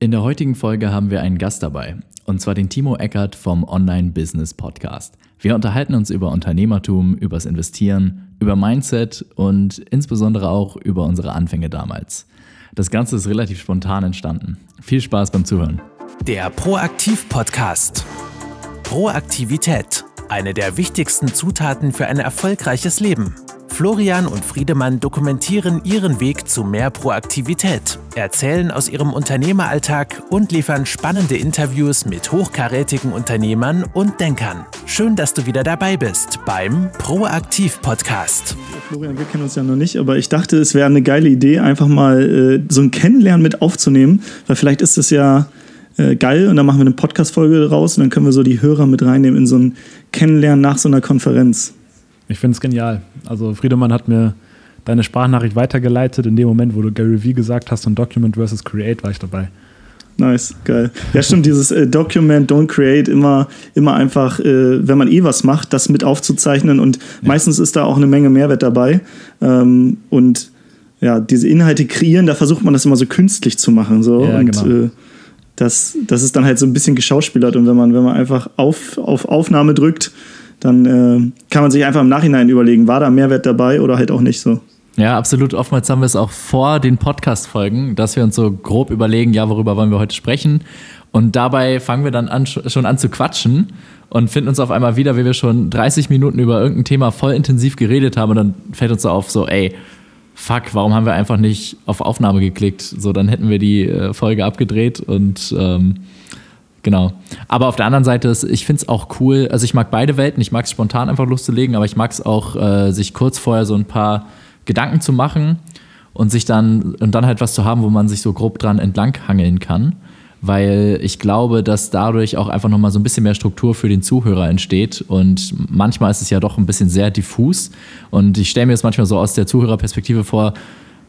In der heutigen Folge haben wir einen Gast dabei, und zwar den Timo Eckert vom Online Business Podcast. Wir unterhalten uns über Unternehmertum, übers Investieren, über Mindset und insbesondere auch über unsere Anfänge damals. Das Ganze ist relativ spontan entstanden. Viel Spaß beim Zuhören. Der Proaktiv Podcast. Proaktivität, eine der wichtigsten Zutaten für ein erfolgreiches Leben. Florian und Friedemann dokumentieren ihren Weg zu mehr Proaktivität, erzählen aus ihrem Unternehmeralltag und liefern spannende Interviews mit hochkarätigen Unternehmern und Denkern. Schön, dass du wieder dabei bist beim Proaktiv Podcast. Florian, wir kennen uns ja noch nicht, aber ich dachte, es wäre eine geile Idee, einfach mal äh, so ein Kennenlernen mit aufzunehmen, weil vielleicht ist es ja äh, geil und dann machen wir eine Podcast-Folge raus und dann können wir so die Hörer mit reinnehmen in so ein Kennenlernen nach so einer Konferenz. Ich finde es genial. Also Friedemann hat mir deine Sprachnachricht weitergeleitet. In dem Moment, wo du Gary Vee gesagt hast und Document versus Create, war ich dabei. Nice, geil. Ja, stimmt, dieses äh, Document, Don't Create, immer, immer einfach, äh, wenn man eh was macht, das mit aufzuzeichnen und ja. meistens ist da auch eine Menge Mehrwert dabei. Ähm, und ja, diese Inhalte kreieren, da versucht man das immer so künstlich zu machen. So. Ja, und genau. äh, das, das ist dann halt so ein bisschen geschauspielert und wenn man, wenn man einfach auf, auf Aufnahme drückt, dann äh, kann man sich einfach im Nachhinein überlegen, war da Mehrwert dabei oder halt auch nicht so. Ja, absolut. Oftmals haben wir es auch vor den Podcast-Folgen, dass wir uns so grob überlegen, ja, worüber wollen wir heute sprechen. Und dabei fangen wir dann an, schon an zu quatschen und finden uns auf einmal wieder, wie wir schon 30 Minuten über irgendein Thema voll intensiv geredet haben. Und dann fällt uns so auf, so, ey, fuck, warum haben wir einfach nicht auf Aufnahme geklickt? So, dann hätten wir die äh, Folge abgedreht und ähm, Genau. Aber auf der anderen Seite, ist, ich finde es auch cool, also ich mag beide Welten, ich mag es spontan einfach loszulegen, aber ich mag es auch, äh, sich kurz vorher so ein paar Gedanken zu machen und sich dann, und dann halt was zu haben, wo man sich so grob dran entlanghangeln kann. Weil ich glaube, dass dadurch auch einfach nochmal so ein bisschen mehr Struktur für den Zuhörer entsteht. Und manchmal ist es ja doch ein bisschen sehr diffus. Und ich stelle mir das manchmal so aus der Zuhörerperspektive vor,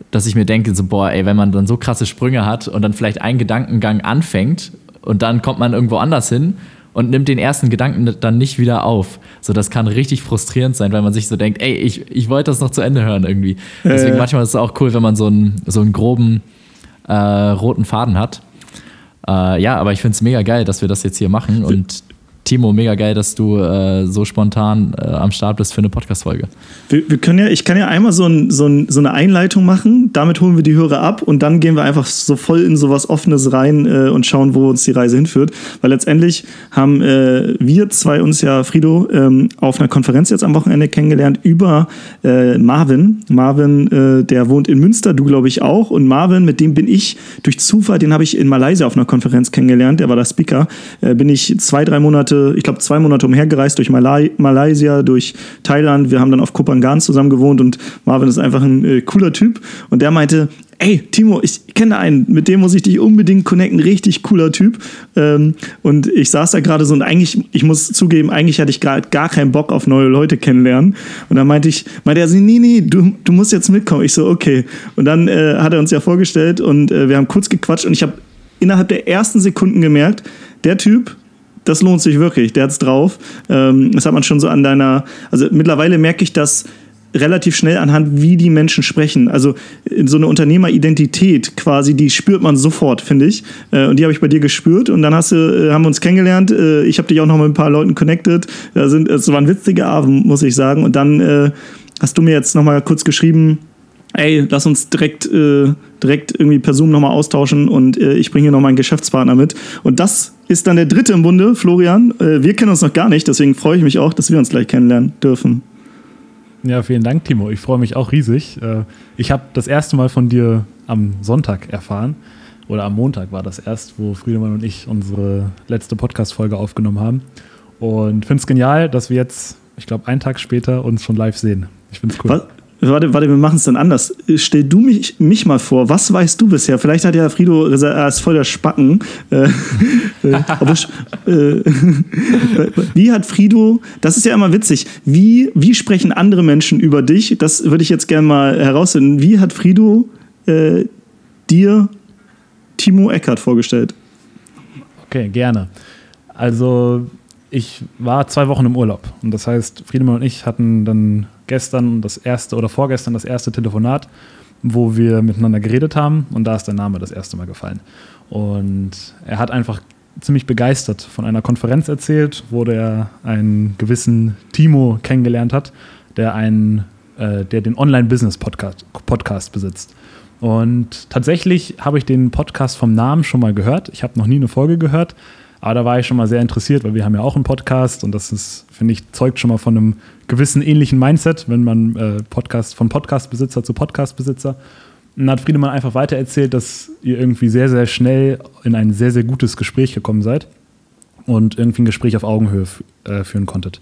dass ich mir denke, so, boah, ey, wenn man dann so krasse Sprünge hat und dann vielleicht einen Gedankengang anfängt und dann kommt man irgendwo anders hin und nimmt den ersten Gedanken dann nicht wieder auf. So, das kann richtig frustrierend sein, weil man sich so denkt, ey, ich, ich wollte das noch zu Ende hören irgendwie. Deswegen äh. manchmal ist es auch cool, wenn man so einen, so einen groben äh, roten Faden hat. Äh, ja, aber ich finde es mega geil, dass wir das jetzt hier machen und Timo, mega geil, dass du äh, so spontan äh, am Start bist für eine Podcast-Folge. Wir, wir, können ja, ich kann ja einmal so, ein, so, ein, so, eine Einleitung machen, damit holen wir die Hörer ab und dann gehen wir einfach so voll in so was Offenes rein äh, und schauen, wo uns die Reise hinführt. Weil letztendlich haben äh, wir zwei uns ja, Frido, ähm, auf einer Konferenz jetzt am Wochenende kennengelernt über äh, Marvin. Marvin, äh, der wohnt in Münster, du glaube ich auch. Und Marvin, mit dem bin ich durch Zufall, den habe ich in Malaysia auf einer Konferenz kennengelernt, der war der Speaker, bin ich zwei, drei Monate ich glaube, zwei Monate umhergereist durch Malai Malaysia, durch Thailand. Wir haben dann auf Kopangan zusammen gewohnt und Marvin ist einfach ein äh, cooler Typ. Und der meinte, ey, Timo, ich kenne einen, mit dem muss ich dich unbedingt connecten, richtig cooler Typ. Ähm, und ich saß da gerade so und eigentlich, ich muss zugeben, eigentlich hatte ich gerade gar keinen Bock auf neue Leute kennenlernen. Und dann meinte ich, meinte er so, nee, nee, du, du musst jetzt mitkommen. Ich so, okay. Und dann äh, hat er uns ja vorgestellt und äh, wir haben kurz gequatscht und ich habe innerhalb der ersten Sekunden gemerkt, der Typ, das lohnt sich wirklich, der hat's drauf. Ähm, das hat man schon so an deiner, also mittlerweile merke ich das relativ schnell anhand, wie die Menschen sprechen. Also so eine Unternehmeridentität quasi, die spürt man sofort, finde ich. Äh, und die habe ich bei dir gespürt. Und dann hast du, äh, haben wir uns kennengelernt. Äh, ich habe dich auch noch mit ein paar Leuten connected. Da sind, es war ein witziger Abend, muss ich sagen. Und dann äh, hast du mir jetzt noch mal kurz geschrieben, ey, lass uns direkt, äh, direkt irgendwie per Zoom nochmal austauschen und äh, ich bringe hier noch meinen Geschäftspartner mit. Und das ist dann der dritte im Bunde, Florian. Äh, wir kennen uns noch gar nicht, deswegen freue ich mich auch, dass wir uns gleich kennenlernen dürfen. Ja, vielen Dank, Timo. Ich freue mich auch riesig. Äh, ich habe das erste Mal von dir am Sonntag erfahren. Oder am Montag war das erst, wo Friedemann und ich unsere letzte Podcast-Folge aufgenommen haben. Und finde es genial, dass wir jetzt, ich glaube, einen Tag später uns schon live sehen. Ich finde es cool. Was? Warte, warte, wir machen es dann anders. Stell du mich, mich mal vor, was weißt du bisher? Vielleicht hat ja Frido, er ist voll der Spacken. Äh, äh, äh, wie hat Frido, das ist ja immer witzig, wie, wie sprechen andere Menschen über dich? Das würde ich jetzt gerne mal herausfinden. Wie hat Frido äh, dir Timo Eckert vorgestellt? Okay, gerne. Also, ich war zwei Wochen im Urlaub. Und das heißt, Friedemann und ich hatten dann gestern das erste oder vorgestern das erste Telefonat, wo wir miteinander geredet haben und da ist der Name das erste Mal gefallen. Und er hat einfach ziemlich begeistert von einer Konferenz erzählt, wo er einen gewissen Timo kennengelernt hat, der einen, äh, der den Online-Business-Podcast Podcast besitzt. Und tatsächlich habe ich den Podcast vom Namen schon mal gehört. Ich habe noch nie eine Folge gehört, aber da war ich schon mal sehr interessiert, weil wir haben ja auch einen Podcast und das ist, finde ich, zeugt schon mal von einem gewissen ähnlichen Mindset, wenn man äh, Podcast von Podcastbesitzer zu Podcastbesitzer. Und dann hat Friedemann einfach weitererzählt, dass ihr irgendwie sehr, sehr schnell in ein sehr, sehr gutes Gespräch gekommen seid und irgendwie ein Gespräch auf Augenhöhe äh, führen konntet.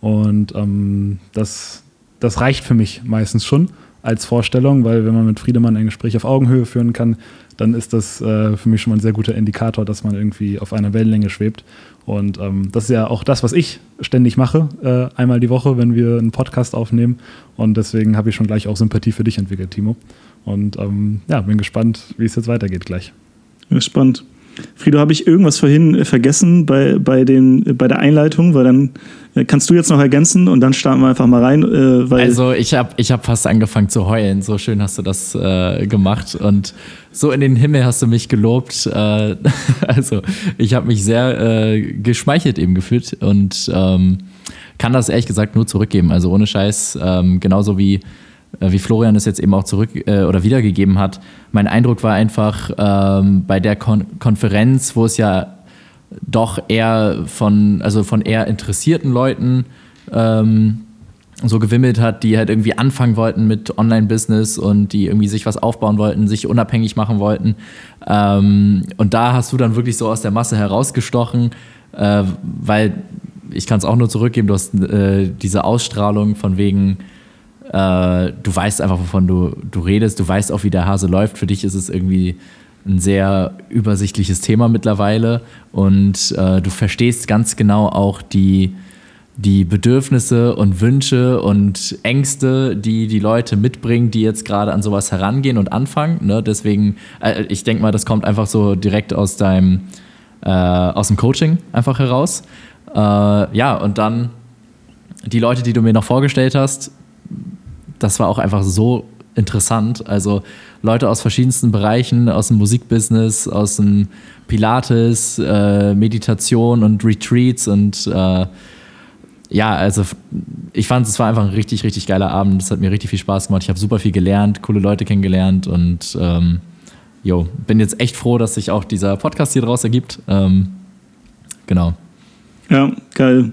Und ähm, das, das reicht für mich meistens schon als Vorstellung, weil wenn man mit Friedemann ein Gespräch auf Augenhöhe führen kann, dann ist das äh, für mich schon mal ein sehr guter Indikator, dass man irgendwie auf einer Wellenlänge schwebt. Und ähm, das ist ja auch das, was ich ständig mache, äh, einmal die Woche, wenn wir einen Podcast aufnehmen. Und deswegen habe ich schon gleich auch Sympathie für dich entwickelt, Timo. Und ähm, ja, bin gespannt, wie es jetzt weitergeht gleich. Ja, spannend. Frido, habe ich irgendwas vorhin äh, vergessen bei, bei, den, bei der Einleitung? Weil dann äh, kannst du jetzt noch ergänzen und dann starten wir einfach mal rein. Äh, also ich habe ich hab fast angefangen zu heulen. So schön hast du das äh, gemacht und so in den Himmel hast du mich gelobt. Äh, also ich habe mich sehr äh, geschmeichelt eben gefühlt und ähm, kann das ehrlich gesagt nur zurückgeben. Also ohne Scheiß, ähm, genauso wie wie Florian es jetzt eben auch zurück äh, oder wiedergegeben hat. Mein Eindruck war einfach ähm, bei der Kon Konferenz, wo es ja doch eher von, also von eher interessierten Leuten ähm, so gewimmelt hat, die halt irgendwie anfangen wollten mit Online-Business und die irgendwie sich was aufbauen wollten, sich unabhängig machen wollten. Ähm, und da hast du dann wirklich so aus der Masse herausgestochen, äh, weil ich kann es auch nur zurückgeben, du hast äh, diese Ausstrahlung von wegen, äh, du weißt einfach, wovon du, du redest, du weißt auch, wie der Hase läuft. Für dich ist es irgendwie ein sehr übersichtliches Thema mittlerweile und äh, du verstehst ganz genau auch die, die Bedürfnisse und Wünsche und Ängste, die die Leute mitbringen, die jetzt gerade an sowas herangehen und anfangen. Ne? Deswegen, äh, ich denke mal, das kommt einfach so direkt aus deinem, äh, aus dem Coaching einfach heraus. Äh, ja, und dann die Leute, die du mir noch vorgestellt hast, das war auch einfach so interessant. Also Leute aus verschiedensten Bereichen, aus dem Musikbusiness, aus dem Pilates, äh, Meditation und Retreats und äh, ja, also ich fand es war einfach ein richtig, richtig geiler Abend. Es hat mir richtig viel Spaß gemacht. Ich habe super viel gelernt, coole Leute kennengelernt und ähm, jo, bin jetzt echt froh, dass sich auch dieser Podcast hier draus ergibt. Ähm, genau. Ja, geil.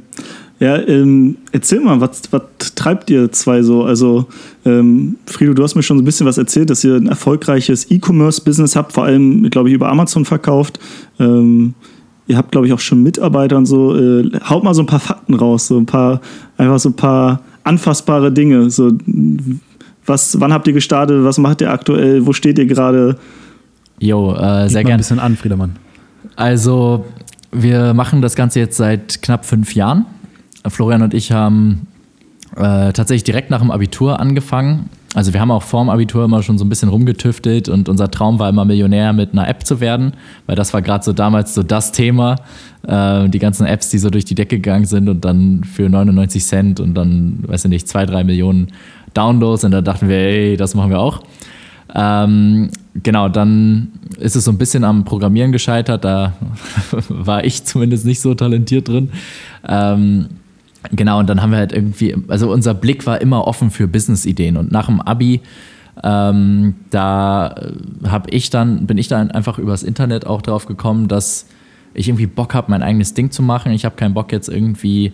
Ja, ähm, erzähl mal, was, was treibt ihr zwei so? Also, ähm, Frido, du hast mir schon ein bisschen was erzählt, dass ihr ein erfolgreiches E-Commerce-Business habt, vor allem, glaube ich, über Amazon verkauft. Ähm, ihr habt, glaube ich, auch schon Mitarbeiter und so. Äh, haut mal so ein paar Fakten raus, so ein paar, einfach so ein paar anfassbare Dinge. So, was, wann habt ihr gestartet? Was macht ihr aktuell? Wo steht ihr gerade? Jo, äh, sehr gerne. ein bisschen an, Friedemann. Also, wir machen das Ganze jetzt seit knapp fünf Jahren. Florian und ich haben äh, tatsächlich direkt nach dem Abitur angefangen. Also wir haben auch vorm Abitur immer schon so ein bisschen rumgetüftelt und unser Traum war immer Millionär mit einer App zu werden, weil das war gerade so damals so das Thema. Äh, die ganzen Apps, die so durch die Decke gegangen sind und dann für 99 Cent und dann, weiß ich nicht, zwei, drei Millionen Downloads und da dachten wir, ey, das machen wir auch. Ähm, genau, dann ist es so ein bisschen am Programmieren gescheitert, da war ich zumindest nicht so talentiert drin. Ähm, Genau, und dann haben wir halt irgendwie, also unser Blick war immer offen für Business-Ideen. Und nach dem Abi, ähm, da habe ich dann, bin ich dann einfach übers Internet auch drauf gekommen, dass ich irgendwie Bock habe, mein eigenes Ding zu machen. Ich habe keinen Bock jetzt irgendwie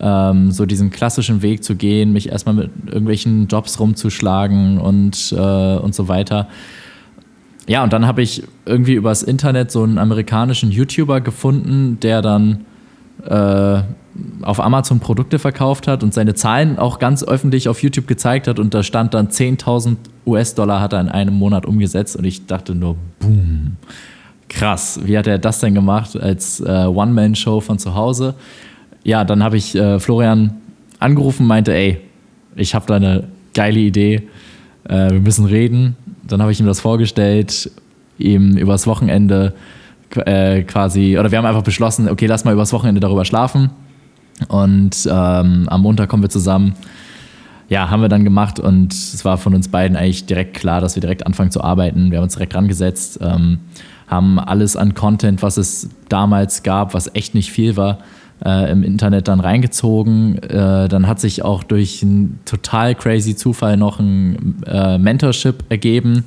ähm, so diesen klassischen Weg zu gehen, mich erstmal mit irgendwelchen Jobs rumzuschlagen und, äh, und so weiter. Ja, und dann habe ich irgendwie übers Internet so einen amerikanischen YouTuber gefunden, der dann äh, auf Amazon Produkte verkauft hat und seine Zahlen auch ganz öffentlich auf YouTube gezeigt hat und da stand dann 10.000 US-Dollar hat er in einem Monat umgesetzt und ich dachte nur, boom, krass, wie hat er das denn gemacht als äh, One-Man-Show von zu Hause? Ja, dann habe ich äh, Florian angerufen, meinte, ey, ich habe da eine geile Idee, äh, wir müssen reden. Dann habe ich ihm das vorgestellt, ihm übers Wochenende äh, quasi, oder wir haben einfach beschlossen, okay, lass mal übers Wochenende darüber schlafen und ähm, am Montag kommen wir zusammen. ja, haben wir dann gemacht und es war von uns beiden eigentlich direkt klar, dass wir direkt anfangen zu arbeiten. Wir haben uns direkt rangesetzt, ähm, haben alles an Content, was es damals gab, was echt nicht viel war, äh, im Internet dann reingezogen. Äh, dann hat sich auch durch einen total crazy Zufall noch ein äh, Mentorship ergeben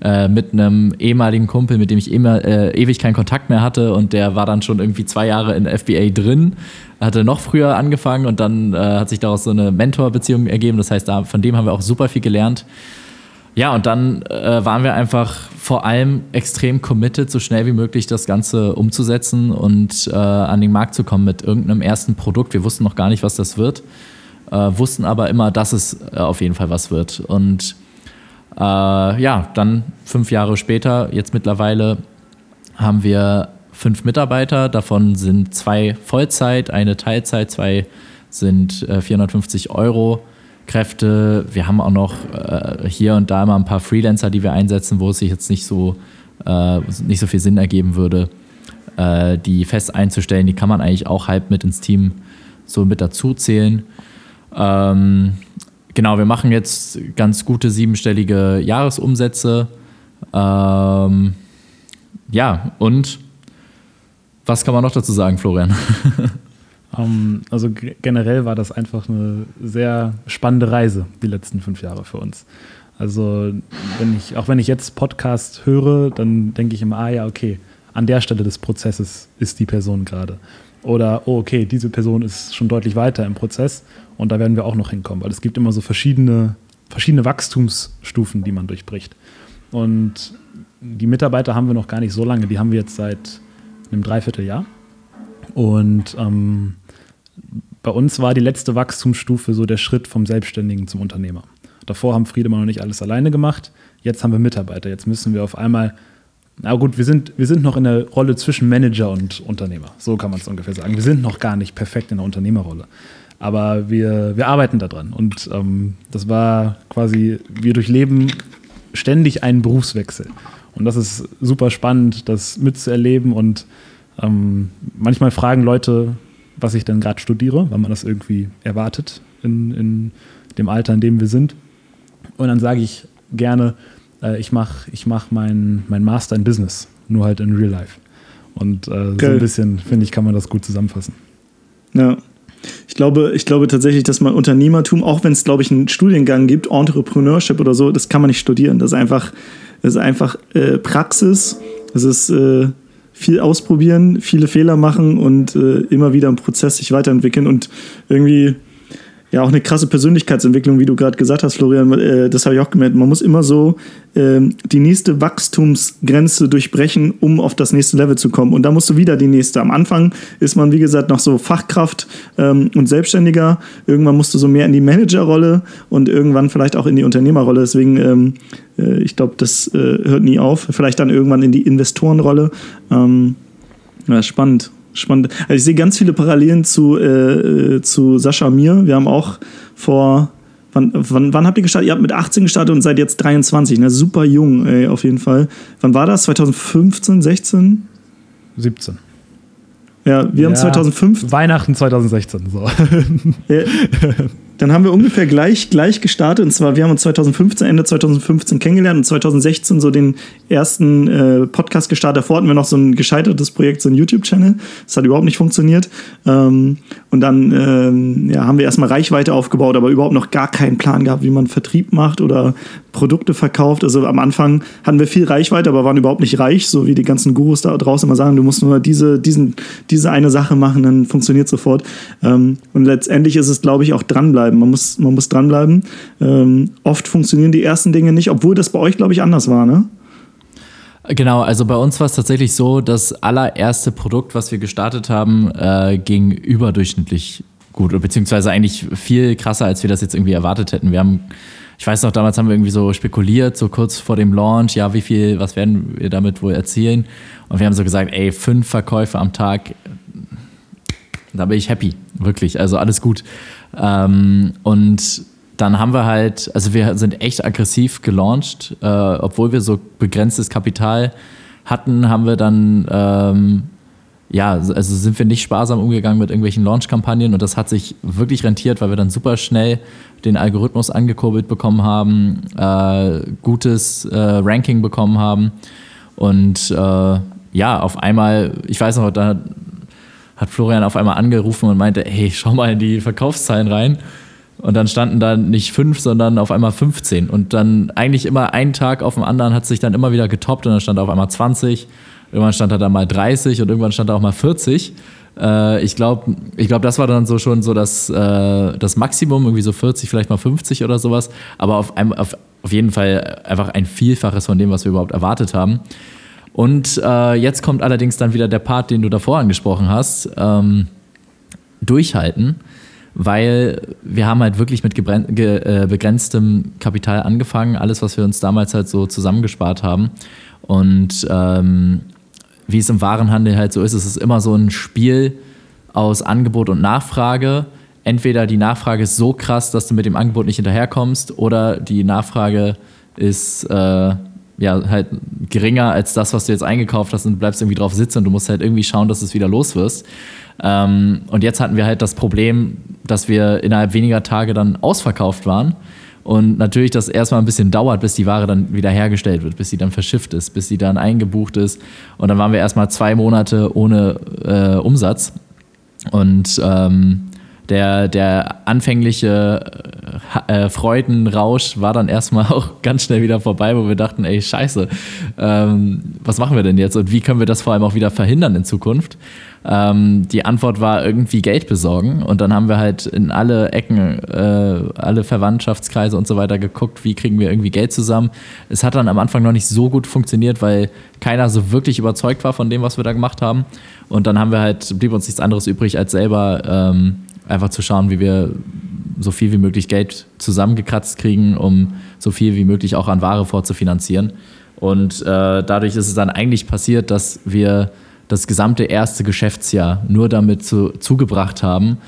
äh, mit einem ehemaligen Kumpel, mit dem ich immer, äh, ewig keinen Kontakt mehr hatte und der war dann schon irgendwie zwei Jahre in FBA drin, hatte noch früher angefangen und dann äh, hat sich daraus so eine Mentorbeziehung ergeben. Das heißt, da, von dem haben wir auch super viel gelernt. Ja, und dann äh, waren wir einfach vor allem extrem committed, so schnell wie möglich das Ganze umzusetzen und äh, an den Markt zu kommen mit irgendeinem ersten Produkt. Wir wussten noch gar nicht, was das wird, äh, wussten aber immer, dass es äh, auf jeden Fall was wird. Und äh, ja, dann fünf Jahre später, jetzt mittlerweile, haben wir fünf Mitarbeiter. Davon sind zwei Vollzeit, eine Teilzeit, zwei sind 450 Euro. Kräfte. Wir haben auch noch äh, hier und da mal ein paar Freelancer, die wir einsetzen, wo es sich jetzt nicht so, äh, nicht so viel Sinn ergeben würde, äh, die fest einzustellen. Die kann man eigentlich auch halb mit ins Team so mit dazu zählen. Ähm, genau, wir machen jetzt ganz gute siebenstellige Jahresumsätze. Ähm, ja, und was kann man noch dazu sagen, Florian? Ähm, also generell war das einfach eine sehr spannende Reise, die letzten fünf Jahre für uns. Also, wenn ich, auch wenn ich jetzt Podcast höre, dann denke ich immer, ah ja, okay, an der Stelle des Prozesses ist die Person gerade. Oder, oh, okay, diese Person ist schon deutlich weiter im Prozess und da werden wir auch noch hinkommen, weil es gibt immer so verschiedene, verschiedene Wachstumsstufen, die man durchbricht. Und die Mitarbeiter haben wir noch gar nicht so lange, die haben wir jetzt seit einem Dreivierteljahr. Und ähm, bei uns war die letzte Wachstumsstufe so der Schritt vom Selbstständigen zum Unternehmer. Davor haben Friedemann und ich alles alleine gemacht. Jetzt haben wir Mitarbeiter. Jetzt müssen wir auf einmal, na gut, wir sind, wir sind noch in der Rolle zwischen Manager und Unternehmer. So kann man es ungefähr sagen. Wir sind noch gar nicht perfekt in der Unternehmerrolle. Aber wir, wir arbeiten daran. Und ähm, das war quasi, wir durchleben ständig einen Berufswechsel. Und das ist super spannend, das mitzuerleben. Und ähm, manchmal fragen Leute, was ich dann gerade studiere, weil man das irgendwie erwartet in, in dem Alter, in dem wir sind. Und dann sage ich gerne, äh, ich mache ich mach meinen mein Master in Business, nur halt in Real Life. Und äh, so ein bisschen, finde ich, kann man das gut zusammenfassen. Ja. Ich glaube, ich glaube tatsächlich, dass man Unternehmertum, auch wenn es, glaube ich, einen Studiengang gibt, Entrepreneurship oder so, das kann man nicht studieren. Das ist einfach, das ist einfach äh, Praxis. Das ist äh, viel ausprobieren, viele Fehler machen und äh, immer wieder im Prozess sich weiterentwickeln und irgendwie ja auch eine krasse Persönlichkeitsentwicklung, wie du gerade gesagt hast, Florian. Äh, das habe ich auch gemerkt. Man muss immer so äh, die nächste Wachstumsgrenze durchbrechen, um auf das nächste Level zu kommen. Und da musst du wieder die nächste. Am Anfang ist man, wie gesagt, noch so Fachkraft ähm, und Selbstständiger. Irgendwann musst du so mehr in die Managerrolle und irgendwann vielleicht auch in die Unternehmerrolle. Deswegen, ähm, äh, ich glaube, das äh, hört nie auf. Vielleicht dann irgendwann in die Investorenrolle. Ähm, ja, spannend spannend. Also ich sehe ganz viele Parallelen zu, äh, äh, zu Sascha Mir. Wir haben auch vor. Wann, wann, wann, habt ihr gestartet? Ihr habt mit 18 gestartet und seid jetzt 23, ne? Super jung, ey, auf jeden Fall. Wann war das? 2015, 16? 17. Ja, wir ja, haben 2005. Weihnachten 2016, so. Ja, dann haben wir ungefähr gleich, gleich gestartet. Und zwar, wir haben uns 2015, Ende 2015 kennengelernt und 2016 so den ersten äh, Podcast gestartet. Davor hatten wir noch so ein gescheitertes Projekt, so ein YouTube-Channel. Das hat überhaupt nicht funktioniert. Ähm, und dann ähm, ja, haben wir erstmal Reichweite aufgebaut, aber überhaupt noch gar keinen Plan gehabt, wie man Vertrieb macht oder Produkte verkauft. Also am Anfang hatten wir viel Reichweite, aber waren überhaupt nicht reich, so wie die ganzen Gurus da draußen immer sagen, du musst nur diese, diesen, diese eine Sache machen, dann funktioniert sofort. Ähm, und letztendlich ist es, glaube ich, auch dranbleiben. Man muss, man muss dranbleiben. Ähm, oft funktionieren die ersten Dinge nicht, obwohl das bei euch, glaube ich, anders war, ne? Genau, also bei uns war es tatsächlich so, das allererste Produkt, was wir gestartet haben, äh, ging überdurchschnittlich gut, beziehungsweise eigentlich viel krasser, als wir das jetzt irgendwie erwartet hätten. Wir haben, ich weiß noch, damals haben wir irgendwie so spekuliert, so kurz vor dem Launch, ja, wie viel, was werden wir damit wohl erzielen? Und wir haben so gesagt, ey, fünf Verkäufe am Tag, da bin ich happy, wirklich, also alles gut. Ähm, und dann haben wir halt, also wir sind echt aggressiv gelauncht, äh, obwohl wir so begrenztes Kapital hatten, haben wir dann ähm, ja, also sind wir nicht sparsam umgegangen mit irgendwelchen Launch-Kampagnen und das hat sich wirklich rentiert, weil wir dann super schnell den Algorithmus angekurbelt bekommen haben, äh, gutes äh, Ranking bekommen haben und äh, ja, auf einmal, ich weiß noch, da hat Florian auf einmal angerufen und meinte, hey, schau mal in die Verkaufszahlen rein. Und dann standen da nicht fünf, sondern auf einmal 15. Und dann eigentlich immer einen Tag auf dem anderen hat sich dann immer wieder getoppt und dann stand auf einmal 20 Irgendwann stand da dann mal 30 und irgendwann stand da auch mal 40. Äh, ich glaube, ich glaub, das war dann so schon so das, äh, das Maximum, irgendwie so 40, vielleicht mal 50 oder sowas. Aber auf, einem, auf, auf jeden Fall einfach ein Vielfaches von dem, was wir überhaupt erwartet haben. Und äh, jetzt kommt allerdings dann wieder der Part, den du davor angesprochen hast. Ähm, durchhalten, weil wir haben halt wirklich mit äh, begrenztem Kapital angefangen, alles, was wir uns damals halt so zusammengespart haben. Und ähm, wie es im Warenhandel halt so ist, es ist immer so ein Spiel aus Angebot und Nachfrage. Entweder die Nachfrage ist so krass, dass du mit dem Angebot nicht hinterherkommst, oder die Nachfrage ist äh, ja halt geringer als das, was du jetzt eingekauft hast und du bleibst irgendwie drauf sitzen und du musst halt irgendwie schauen, dass es wieder los wirst. Ähm, und jetzt hatten wir halt das Problem, dass wir innerhalb weniger Tage dann ausverkauft waren. Und natürlich, dass erstmal ein bisschen dauert, bis die Ware dann wieder hergestellt wird, bis sie dann verschifft ist, bis sie dann eingebucht ist. Und dann waren wir erstmal zwei Monate ohne äh, Umsatz. Und ähm, der, der anfängliche äh, äh Freudenrausch war dann erstmal auch ganz schnell wieder vorbei, wo wir dachten, ey, scheiße, ähm, was machen wir denn jetzt und wie können wir das vor allem auch wieder verhindern in Zukunft? Ähm, die Antwort war irgendwie Geld besorgen. Und dann haben wir halt in alle Ecken, äh, alle Verwandtschaftskreise und so weiter geguckt, wie kriegen wir irgendwie Geld zusammen. Es hat dann am Anfang noch nicht so gut funktioniert, weil keiner so wirklich überzeugt war von dem, was wir da gemacht haben. Und dann haben wir halt, blieb uns nichts anderes übrig, als selber ähm, einfach zu schauen, wie wir so viel wie möglich Geld zusammengekratzt kriegen, um so viel wie möglich auch an Ware vorzufinanzieren. Und äh, dadurch ist es dann eigentlich passiert, dass wir das gesamte erste Geschäftsjahr nur damit zu, zugebracht haben,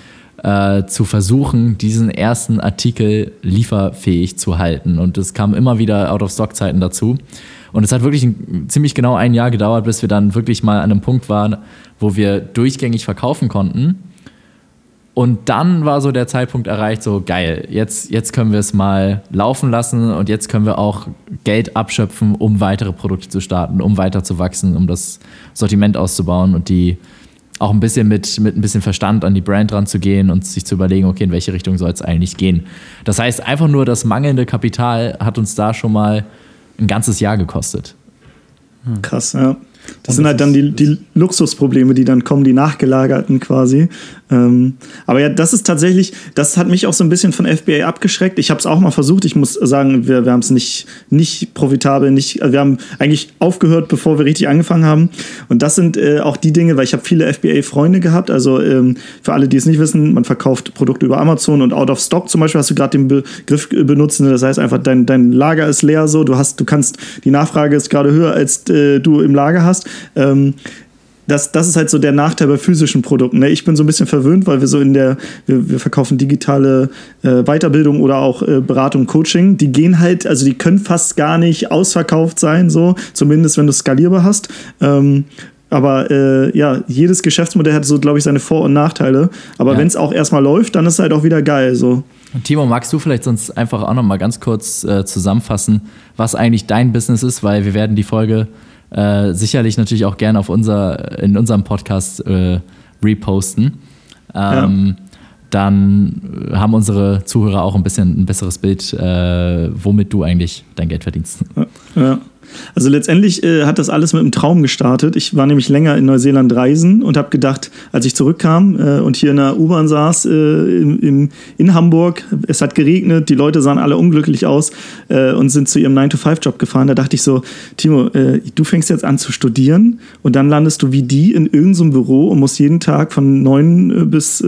äh, zu versuchen, diesen ersten Artikel lieferfähig zu halten. Und es kam immer wieder Out-of-Stock-Zeiten dazu. Und es hat wirklich ein, ziemlich genau ein Jahr gedauert, bis wir dann wirklich mal an einem Punkt waren, wo wir durchgängig verkaufen konnten und dann war so der Zeitpunkt erreicht, so geil, jetzt, jetzt können wir es mal laufen lassen und jetzt können wir auch Geld abschöpfen, um weitere Produkte zu starten, um weiter zu wachsen, um das Sortiment auszubauen und die auch ein bisschen mit, mit ein bisschen Verstand an die Brand ranzugehen und sich zu überlegen, okay, in welche Richtung soll es eigentlich gehen. Das heißt, einfach nur das mangelnde Kapital hat uns da schon mal ein ganzes Jahr gekostet. Krass, ja. Das sind halt dann die, die Luxusprobleme, die dann kommen, die nachgelagerten quasi. Ähm, aber ja, das ist tatsächlich, das hat mich auch so ein bisschen von FBA abgeschreckt. Ich habe es auch mal versucht. Ich muss sagen, wir, wir haben es nicht, nicht profitabel, nicht, wir haben eigentlich aufgehört, bevor wir richtig angefangen haben. Und das sind äh, auch die Dinge, weil ich habe viele FBA-Freunde gehabt. Also ähm, für alle, die es nicht wissen, man verkauft Produkte über Amazon und out of stock zum Beispiel hast du gerade den Begriff benutzt. Das heißt einfach, dein, dein Lager ist leer so. Du hast, du kannst, die Nachfrage ist gerade höher, als äh, du im Lager hast. Ähm, das, das ist halt so der Nachteil bei physischen Produkten. Ne? Ich bin so ein bisschen verwöhnt, weil wir so in der, wir, wir verkaufen digitale äh, Weiterbildung oder auch äh, Beratung, Coaching. Die gehen halt, also die können fast gar nicht ausverkauft sein, so, zumindest wenn du es skalierbar hast. Ähm, aber äh, ja, jedes Geschäftsmodell hat so, glaube ich, seine Vor- und Nachteile. Aber ja. wenn es auch erstmal läuft, dann ist es halt auch wieder geil. So. Timo, magst du vielleicht sonst einfach auch noch mal ganz kurz äh, zusammenfassen, was eigentlich dein Business ist, weil wir werden die Folge äh, sicherlich natürlich auch gerne auf unser, in unserem Podcast äh, reposten. Ähm, ja. Dann haben unsere Zuhörer auch ein bisschen ein besseres Bild, äh, womit du eigentlich dein Geld verdienst. Ja. Also letztendlich äh, hat das alles mit einem Traum gestartet. Ich war nämlich länger in Neuseeland reisen und habe gedacht, als ich zurückkam äh, und hier in der U-Bahn saß äh, in, in, in, Hamburg, es hat geregnet, die Leute sahen alle unglücklich aus äh, und sind zu ihrem 9-to-5-Job gefahren. Da dachte ich so, Timo, äh, du fängst jetzt an zu studieren und dann landest du wie die in irgendeinem so Büro und musst jeden Tag von 9 äh, bis,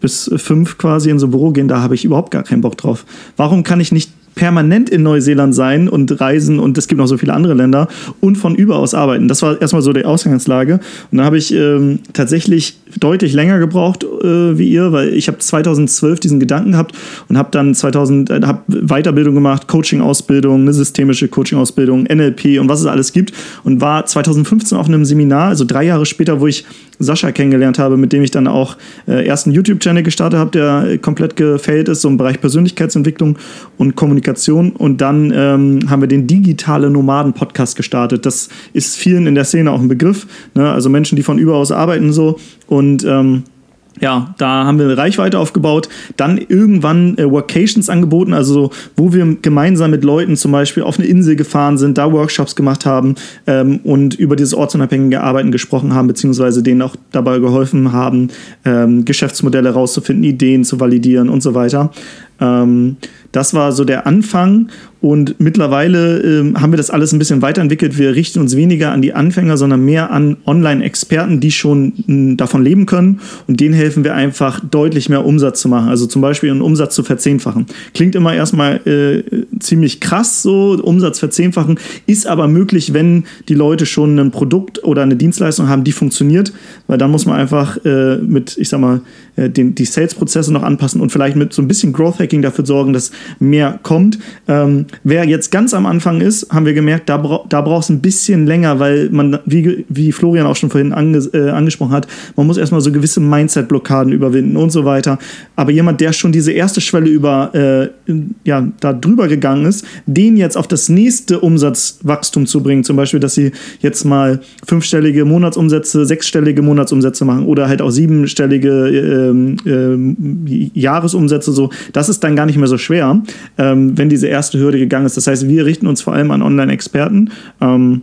bis 5 quasi in so ein Büro gehen. Da habe ich überhaupt gar keinen Bock drauf. Warum kann ich nicht permanent in Neuseeland sein und reisen und es gibt noch so viele andere Länder und von überaus arbeiten. Das war erstmal so die Ausgangslage. Und dann habe ich ähm, tatsächlich deutlich länger gebraucht äh, wie ihr, weil ich habe 2012 diesen Gedanken gehabt und habe dann 2000 äh, hab Weiterbildung gemacht, Coaching-Ausbildung, eine systemische Coaching-Ausbildung, NLP und was es alles gibt und war 2015 auf einem Seminar, also drei Jahre später, wo ich Sascha kennengelernt habe, mit dem ich dann auch äh, erst einen YouTube-Channel gestartet habe, der komplett gefällt ist, so im Bereich Persönlichkeitsentwicklung und Kommunikation. Und dann ähm, haben wir den Digitale Nomaden-Podcast gestartet. Das ist vielen in der Szene auch ein Begriff. Ne? Also Menschen, die von überaus arbeiten so. Und ähm, ja, da haben wir eine Reichweite aufgebaut, dann irgendwann äh, Workations angeboten, also so, wo wir gemeinsam mit Leuten zum Beispiel auf eine Insel gefahren sind, da Workshops gemacht haben ähm, und über dieses ortsunabhängige Arbeiten gesprochen haben, beziehungsweise denen auch dabei geholfen haben, ähm, Geschäftsmodelle rauszufinden, Ideen zu validieren und so weiter. Ähm, das war so der Anfang und mittlerweile äh, haben wir das alles ein bisschen weiterentwickelt. Wir richten uns weniger an die Anfänger, sondern mehr an Online-Experten, die schon mh, davon leben können. Und denen helfen wir einfach deutlich mehr Umsatz zu machen. Also zum Beispiel einen Umsatz zu verzehnfachen. Klingt immer erstmal äh, ziemlich krass, so Umsatz verzehnfachen, ist aber möglich, wenn die Leute schon ein Produkt oder eine Dienstleistung haben, die funktioniert. Weil dann muss man einfach äh, mit, ich sag mal, äh, den, die Sales-Prozesse noch anpassen und vielleicht mit so ein bisschen Growth Hacking dafür sorgen, dass mehr kommt. Ähm, wer jetzt ganz am Anfang ist, haben wir gemerkt, da, bra da braucht es ein bisschen länger, weil man, wie, wie Florian auch schon vorhin ange äh, angesprochen hat, man muss erstmal so gewisse Mindset-Blockaden überwinden und so weiter. Aber jemand, der schon diese erste Schwelle über, äh, ja, da drüber gegangen ist, den jetzt auf das nächste Umsatzwachstum zu bringen, zum Beispiel, dass sie jetzt mal fünfstellige Monatsumsätze, sechsstellige Monatsumsätze machen oder halt auch siebenstellige äh, äh, Jahresumsätze, so, das ist dann gar nicht mehr so schwer, ähm, wenn diese erste Hürde gegangen ist. Das heißt, wir richten uns vor allem an Online-Experten. Ähm,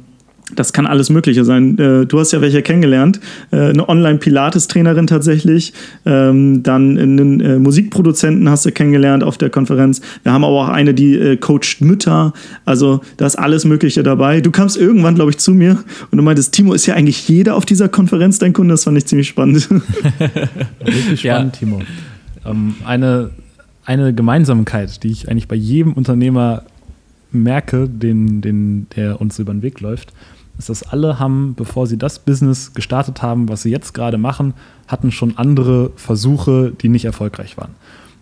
das kann alles Mögliche sein. Äh, du hast ja welche kennengelernt. Äh, eine Online-Pilates-Trainerin tatsächlich. Ähm, dann einen äh, Musikproduzenten hast du kennengelernt auf der Konferenz. Wir haben aber auch eine, die coacht Mütter. Also da ist alles Mögliche dabei. Du kamst irgendwann, glaube ich, zu mir und du meintest, Timo, ist ja eigentlich jeder auf dieser Konferenz dein Kunde? Das fand ich ziemlich spannend. Richtig spannend, ja. Timo. Ähm, eine, eine Gemeinsamkeit, die ich eigentlich bei jedem Unternehmer merke, den, den, der uns über den Weg läuft, ist, dass alle haben, bevor sie das Business gestartet haben, was sie jetzt gerade machen, hatten schon andere Versuche, die nicht erfolgreich waren.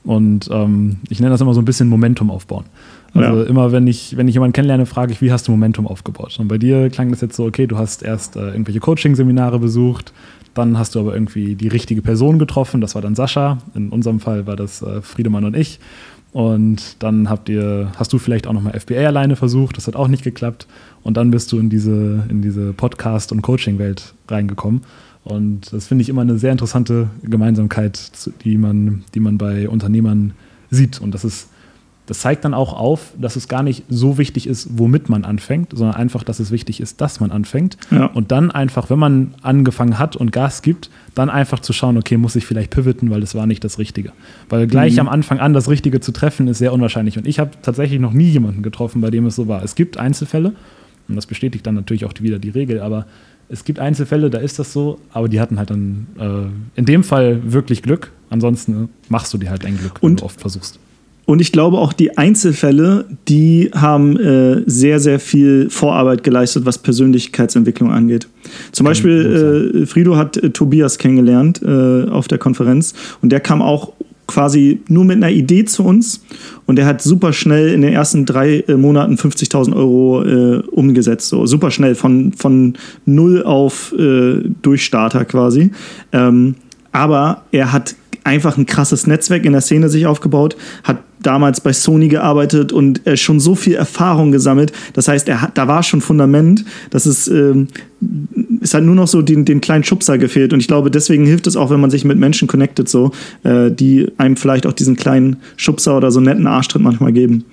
Und ähm, ich nenne das immer so ein bisschen Momentum aufbauen. Also ja. immer, wenn ich, wenn ich jemanden kennenlerne, frage ich, wie hast du Momentum aufgebaut? Und bei dir klang das jetzt so, okay, du hast erst äh, irgendwelche Coaching-Seminare besucht, dann hast du aber irgendwie die richtige Person getroffen, das war dann Sascha. In unserem Fall war das äh, Friedemann und ich. Und dann habt ihr, hast du vielleicht auch nochmal FBA alleine versucht, das hat auch nicht geklappt. Und dann bist du in diese, in diese Podcast- und Coaching-Welt reingekommen. Und das finde ich immer eine sehr interessante Gemeinsamkeit, die man, die man bei Unternehmern sieht. Und das ist das zeigt dann auch auf, dass es gar nicht so wichtig ist, womit man anfängt, sondern einfach, dass es wichtig ist, dass man anfängt. Ja. Und dann einfach, wenn man angefangen hat und Gas gibt, dann einfach zu schauen, okay, muss ich vielleicht pivoten, weil das war nicht das Richtige. Weil gleich mhm. am Anfang an das Richtige zu treffen, ist sehr unwahrscheinlich. Und ich habe tatsächlich noch nie jemanden getroffen, bei dem es so war. Es gibt Einzelfälle, und das bestätigt dann natürlich auch wieder die Regel, aber es gibt Einzelfälle, da ist das so, aber die hatten halt dann äh, in dem Fall wirklich Glück. Ansonsten machst du dir halt ein Glück, wenn und du oft versuchst. Und ich glaube auch die Einzelfälle, die haben äh, sehr, sehr viel Vorarbeit geleistet, was Persönlichkeitsentwicklung angeht. Zum Beispiel, äh, Frido hat äh, Tobias kennengelernt äh, auf der Konferenz und der kam auch quasi nur mit einer Idee zu uns und der hat super schnell in den ersten drei äh, Monaten 50.000 Euro äh, umgesetzt. So super schnell von, von null auf Durchstarter quasi. Ähm, aber er hat einfach ein krasses Netzwerk in der Szene sich aufgebaut, hat damals bei Sony gearbeitet und äh, schon so viel Erfahrung gesammelt. Das heißt, er hat, da war schon Fundament. Das ist, ähm, es hat nur noch so den, den kleinen Schubser gefehlt. Und ich glaube, deswegen hilft es auch, wenn man sich mit Menschen connectet, so, äh, die einem vielleicht auch diesen kleinen Schubser oder so netten Arschtritt manchmal geben.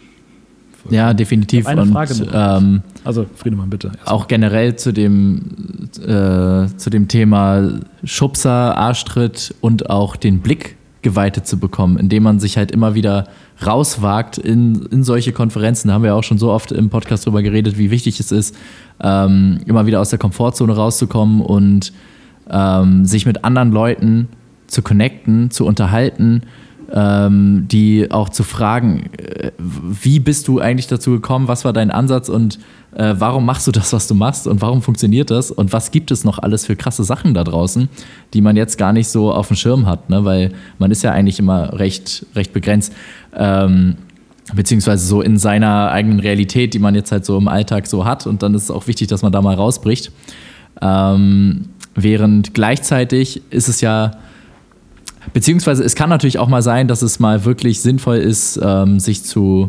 Ja, definitiv. Eine und, Frage ähm, also Friedemann, bitte. Erstmal. Auch generell zu dem, äh, zu dem Thema Schubser, Arschtritt und auch den Blick geweitet zu bekommen, indem man sich halt immer wieder rauswagt in, in solche Konferenzen. Da haben wir auch schon so oft im Podcast darüber geredet, wie wichtig es ist, ähm, immer wieder aus der Komfortzone rauszukommen und ähm, sich mit anderen Leuten zu connecten, zu unterhalten, ähm, die auch zu fragen, äh, wie bist du eigentlich dazu gekommen, was war dein Ansatz und äh, warum machst du das, was du machst und warum funktioniert das und was gibt es noch alles für krasse Sachen da draußen, die man jetzt gar nicht so auf dem Schirm hat, ne? weil man ist ja eigentlich immer recht, recht begrenzt. Ähm, beziehungsweise so in seiner eigenen Realität, die man jetzt halt so im Alltag so hat. Und dann ist es auch wichtig, dass man da mal rausbricht. Ähm, während gleichzeitig ist es ja, beziehungsweise es kann natürlich auch mal sein, dass es mal wirklich sinnvoll ist, ähm, sich zu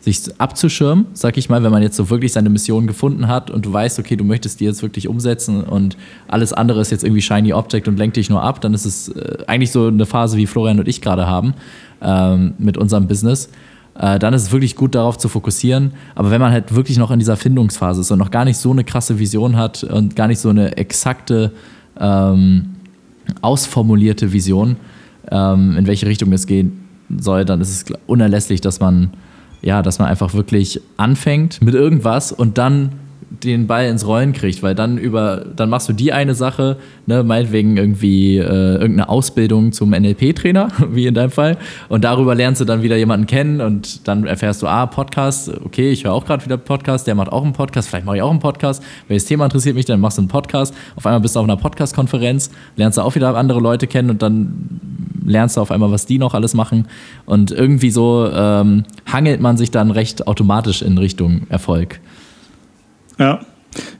sich abzuschirmen, sag ich mal, wenn man jetzt so wirklich seine Mission gefunden hat und du weißt, okay, du möchtest die jetzt wirklich umsetzen und alles andere ist jetzt irgendwie shiny Object und lenkt dich nur ab, dann ist es äh, eigentlich so eine Phase, wie Florian und ich gerade haben ähm, mit unserem Business. Äh, dann ist es wirklich gut darauf zu fokussieren. Aber wenn man halt wirklich noch in dieser Findungsphase ist und noch gar nicht so eine krasse Vision hat und gar nicht so eine exakte, ähm, ausformulierte Vision, ähm, in welche Richtung es gehen soll, dann ist es unerlässlich, dass man ja, dass man einfach wirklich anfängt mit irgendwas und dann den Ball ins Rollen kriegt, weil dann über, dann machst du die eine Sache, ne, meinetwegen irgendwie äh, irgendeine Ausbildung zum NLP-Trainer, wie in deinem Fall, und darüber lernst du dann wieder jemanden kennen und dann erfährst du, ah, Podcast, okay, ich höre auch gerade wieder Podcast, der macht auch einen Podcast, vielleicht mache ich auch einen Podcast, welches Thema interessiert mich, dann machst du einen Podcast, auf einmal bist du auf einer Podcast-Konferenz, lernst du auch wieder andere Leute kennen und dann lernst du auf einmal, was die noch alles machen und irgendwie so ähm, hangelt man sich dann recht automatisch in Richtung Erfolg. Ja.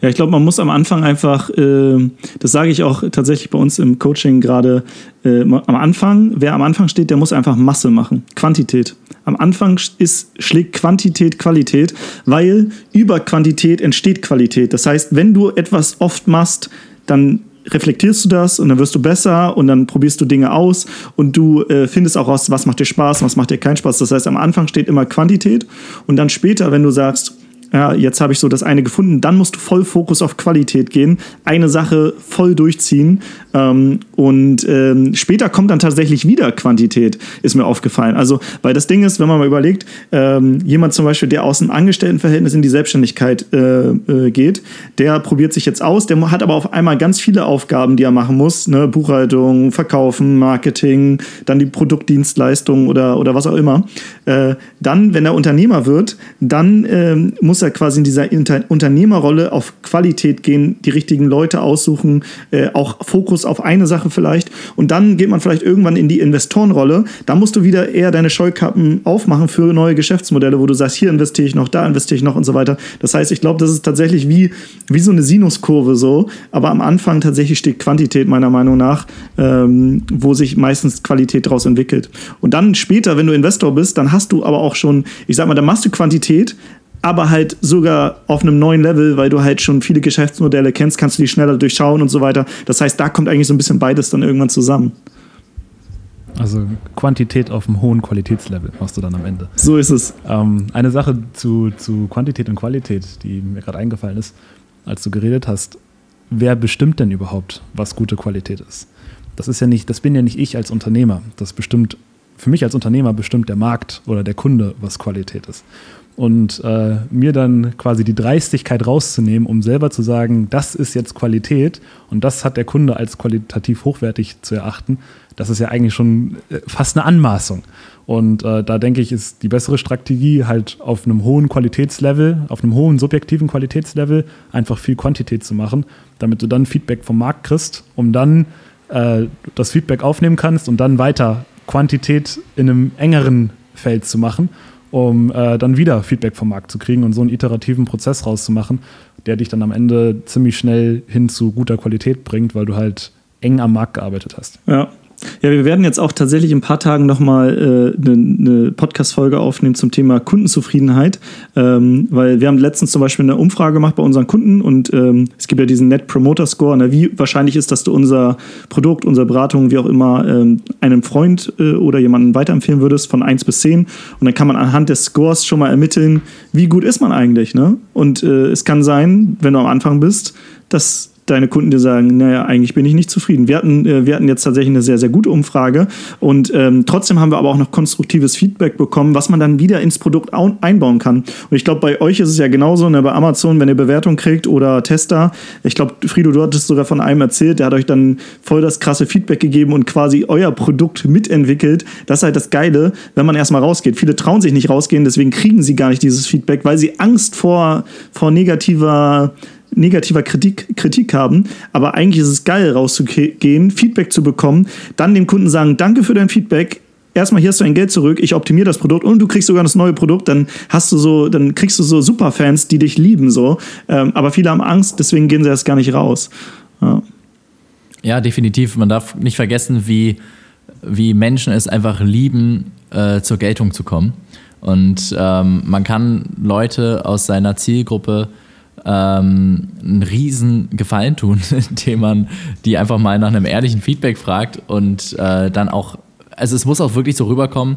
Ja, ich glaube, man muss am Anfang einfach, äh, das sage ich auch tatsächlich bei uns im Coaching gerade, äh, am Anfang, wer am Anfang steht, der muss einfach Masse machen, Quantität. Am Anfang ist, schlägt Quantität Qualität, weil über Quantität entsteht Qualität. Das heißt, wenn du etwas oft machst, dann reflektierst du das und dann wirst du besser und dann probierst du Dinge aus und du äh, findest auch raus, was macht dir Spaß, was macht dir keinen Spaß. Das heißt, am Anfang steht immer Quantität und dann später, wenn du sagst, ja, jetzt habe ich so das eine gefunden, dann musst du voll Fokus auf Qualität gehen, eine Sache voll durchziehen ähm, und ähm, später kommt dann tatsächlich wieder Quantität, ist mir aufgefallen. Also, weil das Ding ist, wenn man mal überlegt, ähm, jemand zum Beispiel, der aus einem Angestelltenverhältnis in die Selbstständigkeit äh, äh, geht, der probiert sich jetzt aus, der hat aber auf einmal ganz viele Aufgaben, die er machen muss, ne? Buchhaltung, Verkaufen, Marketing, dann die Produktdienstleistung oder, oder was auch immer. Äh, dann, wenn er Unternehmer wird, dann ähm, muss muss er quasi in dieser Inter Unternehmerrolle auf Qualität gehen, die richtigen Leute aussuchen, äh, auch Fokus auf eine Sache vielleicht. Und dann geht man vielleicht irgendwann in die Investorenrolle. Da musst du wieder eher deine Scheukappen aufmachen für neue Geschäftsmodelle, wo du sagst, hier investiere ich noch, da investiere ich noch und so weiter. Das heißt, ich glaube, das ist tatsächlich wie, wie so eine Sinuskurve so. Aber am Anfang tatsächlich steht Quantität meiner Meinung nach, ähm, wo sich meistens Qualität daraus entwickelt. Und dann später, wenn du Investor bist, dann hast du aber auch schon, ich sag mal, dann machst du Quantität, aber halt sogar auf einem neuen Level, weil du halt schon viele Geschäftsmodelle kennst, kannst du die schneller durchschauen und so weiter. Das heißt, da kommt eigentlich so ein bisschen beides dann irgendwann zusammen. Also Quantität auf einem hohen Qualitätslevel machst du dann am Ende. So ist es. Ähm, eine Sache zu, zu Quantität und Qualität, die mir gerade eingefallen ist, als du geredet hast, wer bestimmt denn überhaupt, was gute Qualität ist? Das ist ja nicht, das bin ja nicht ich als Unternehmer. Das bestimmt, für mich als Unternehmer bestimmt der Markt oder der Kunde, was Qualität ist und äh, mir dann quasi die Dreistigkeit rauszunehmen, um selber zu sagen, das ist jetzt Qualität und das hat der Kunde als qualitativ hochwertig zu erachten, das ist ja eigentlich schon äh, fast eine Anmaßung. Und äh, da denke ich, ist die bessere Strategie halt auf einem hohen Qualitätslevel, auf einem hohen subjektiven Qualitätslevel einfach viel Quantität zu machen, damit du dann Feedback vom Markt kriegst, um dann äh, das Feedback aufnehmen kannst und dann weiter Quantität in einem engeren Feld zu machen um äh, dann wieder Feedback vom Markt zu kriegen und so einen iterativen Prozess rauszumachen, der dich dann am Ende ziemlich schnell hin zu guter Qualität bringt, weil du halt eng am Markt gearbeitet hast. Ja, ja, wir werden jetzt auch tatsächlich in ein paar Tagen nochmal eine äh, ne, Podcast-Folge aufnehmen zum Thema Kundenzufriedenheit, ähm, weil wir haben letztens zum Beispiel eine Umfrage gemacht bei unseren Kunden und ähm, es gibt ja diesen Net Promoter Score. Na, wie wahrscheinlich ist, dass du unser Produkt, unsere Beratung, wie auch immer, ähm, einem Freund äh, oder jemanden weiterempfehlen würdest von 1 bis 10 und dann kann man anhand des Scores schon mal ermitteln, wie gut ist man eigentlich. Ne? Und äh, es kann sein, wenn du am Anfang bist, dass deine Kunden dir sagen, naja, eigentlich bin ich nicht zufrieden. Wir hatten, äh, wir hatten jetzt tatsächlich eine sehr, sehr gute Umfrage und ähm, trotzdem haben wir aber auch noch konstruktives Feedback bekommen, was man dann wieder ins Produkt einbauen kann. Und ich glaube, bei euch ist es ja genauso, ne, bei Amazon, wenn ihr Bewertung kriegt oder Tester. Ich glaube, Frido, du hattest sogar von einem erzählt, der hat euch dann voll das krasse Feedback gegeben und quasi euer Produkt mitentwickelt. Das ist halt das Geile, wenn man erstmal rausgeht. Viele trauen sich nicht rausgehen, deswegen kriegen sie gar nicht dieses Feedback, weil sie Angst vor, vor negativer negativer Kritik, Kritik haben, aber eigentlich ist es geil, rauszugehen, Feedback zu bekommen, dann dem Kunden sagen, danke für dein Feedback, erstmal hier hast du dein Geld zurück, ich optimiere das Produkt und du kriegst sogar das neue Produkt, dann hast du so, dann kriegst du so Superfans, die dich lieben so. Ähm, aber viele haben Angst, deswegen gehen sie erst gar nicht raus. Ja, ja definitiv. Man darf nicht vergessen, wie, wie Menschen es einfach lieben, äh, zur Geltung zu kommen. Und ähm, man kann Leute aus seiner Zielgruppe ähm, einen riesen Gefallen tun, indem man die einfach mal nach einem ehrlichen Feedback fragt und äh, dann auch, also es muss auch wirklich so rüberkommen,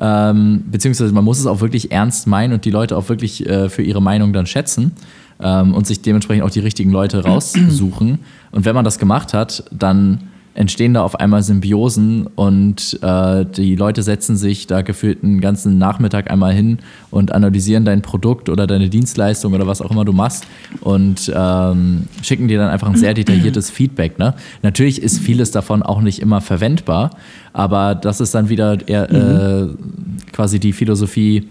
ähm, beziehungsweise man muss es auch wirklich ernst meinen und die Leute auch wirklich äh, für ihre Meinung dann schätzen ähm, und sich dementsprechend auch die richtigen Leute raussuchen. Und wenn man das gemacht hat, dann entstehen da auf einmal Symbiosen und äh, die Leute setzen sich da gefühlt einen ganzen Nachmittag einmal hin und analysieren dein Produkt oder deine Dienstleistung oder was auch immer du machst und ähm, schicken dir dann einfach ein sehr detailliertes Feedback. Ne? Natürlich ist vieles davon auch nicht immer verwendbar, aber das ist dann wieder eher, äh, quasi die Philosophie,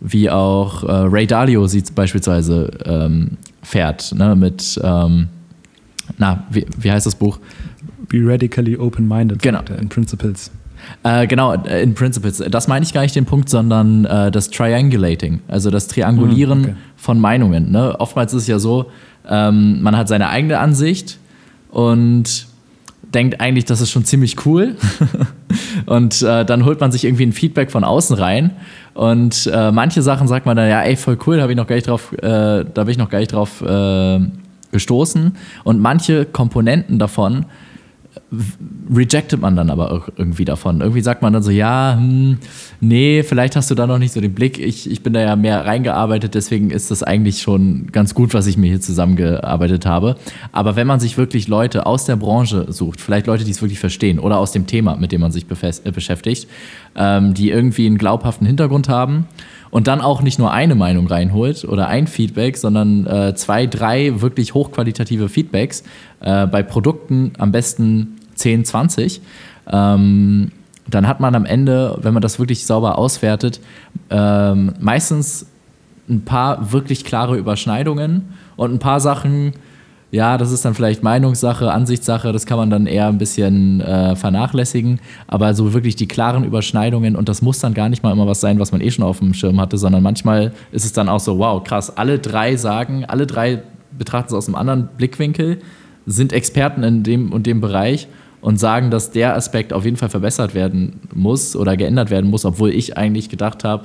wie auch äh, Ray Dalio sie beispielsweise ähm, fährt, ne? mit, ähm, na, wie, wie heißt das Buch? Be radically open-minded, genau. in Principles. Äh, genau, äh, in Principles. Das meine ich gar nicht den Punkt, sondern äh, das Triangulating, also das Triangulieren mm, okay. von Meinungen. Ne? Oftmals ist es ja so, ähm, man hat seine eigene Ansicht und denkt eigentlich, das ist schon ziemlich cool. und äh, dann holt man sich irgendwie ein Feedback von außen rein. Und äh, manche Sachen sagt man dann, ja, ey, voll cool, habe ich noch gar nicht drauf, äh, da bin ich noch gar nicht drauf gestoßen. Und manche Komponenten davon rejectet man dann aber auch irgendwie davon. Irgendwie sagt man dann so, ja, hm, nee, vielleicht hast du da noch nicht so den Blick. Ich, ich bin da ja mehr reingearbeitet, deswegen ist das eigentlich schon ganz gut, was ich mir hier zusammengearbeitet habe. Aber wenn man sich wirklich Leute aus der Branche sucht, vielleicht Leute, die es wirklich verstehen oder aus dem Thema, mit dem man sich äh, beschäftigt, ähm, die irgendwie einen glaubhaften Hintergrund haben und dann auch nicht nur eine Meinung reinholt oder ein Feedback, sondern äh, zwei, drei wirklich hochqualitative Feedbacks, äh, bei Produkten am besten 10, 20, ähm, dann hat man am Ende, wenn man das wirklich sauber auswertet, ähm, meistens ein paar wirklich klare Überschneidungen und ein paar Sachen, ja, das ist dann vielleicht Meinungssache, Ansichtssache, das kann man dann eher ein bisschen äh, vernachlässigen. Aber so wirklich die klaren Überschneidungen und das muss dann gar nicht mal immer was sein, was man eh schon auf dem Schirm hatte, sondern manchmal ist es dann auch so, wow, krass, alle drei sagen, alle drei betrachten es aus einem anderen Blickwinkel, sind Experten in dem und dem Bereich und sagen, dass der Aspekt auf jeden Fall verbessert werden muss oder geändert werden muss, obwohl ich eigentlich gedacht habe,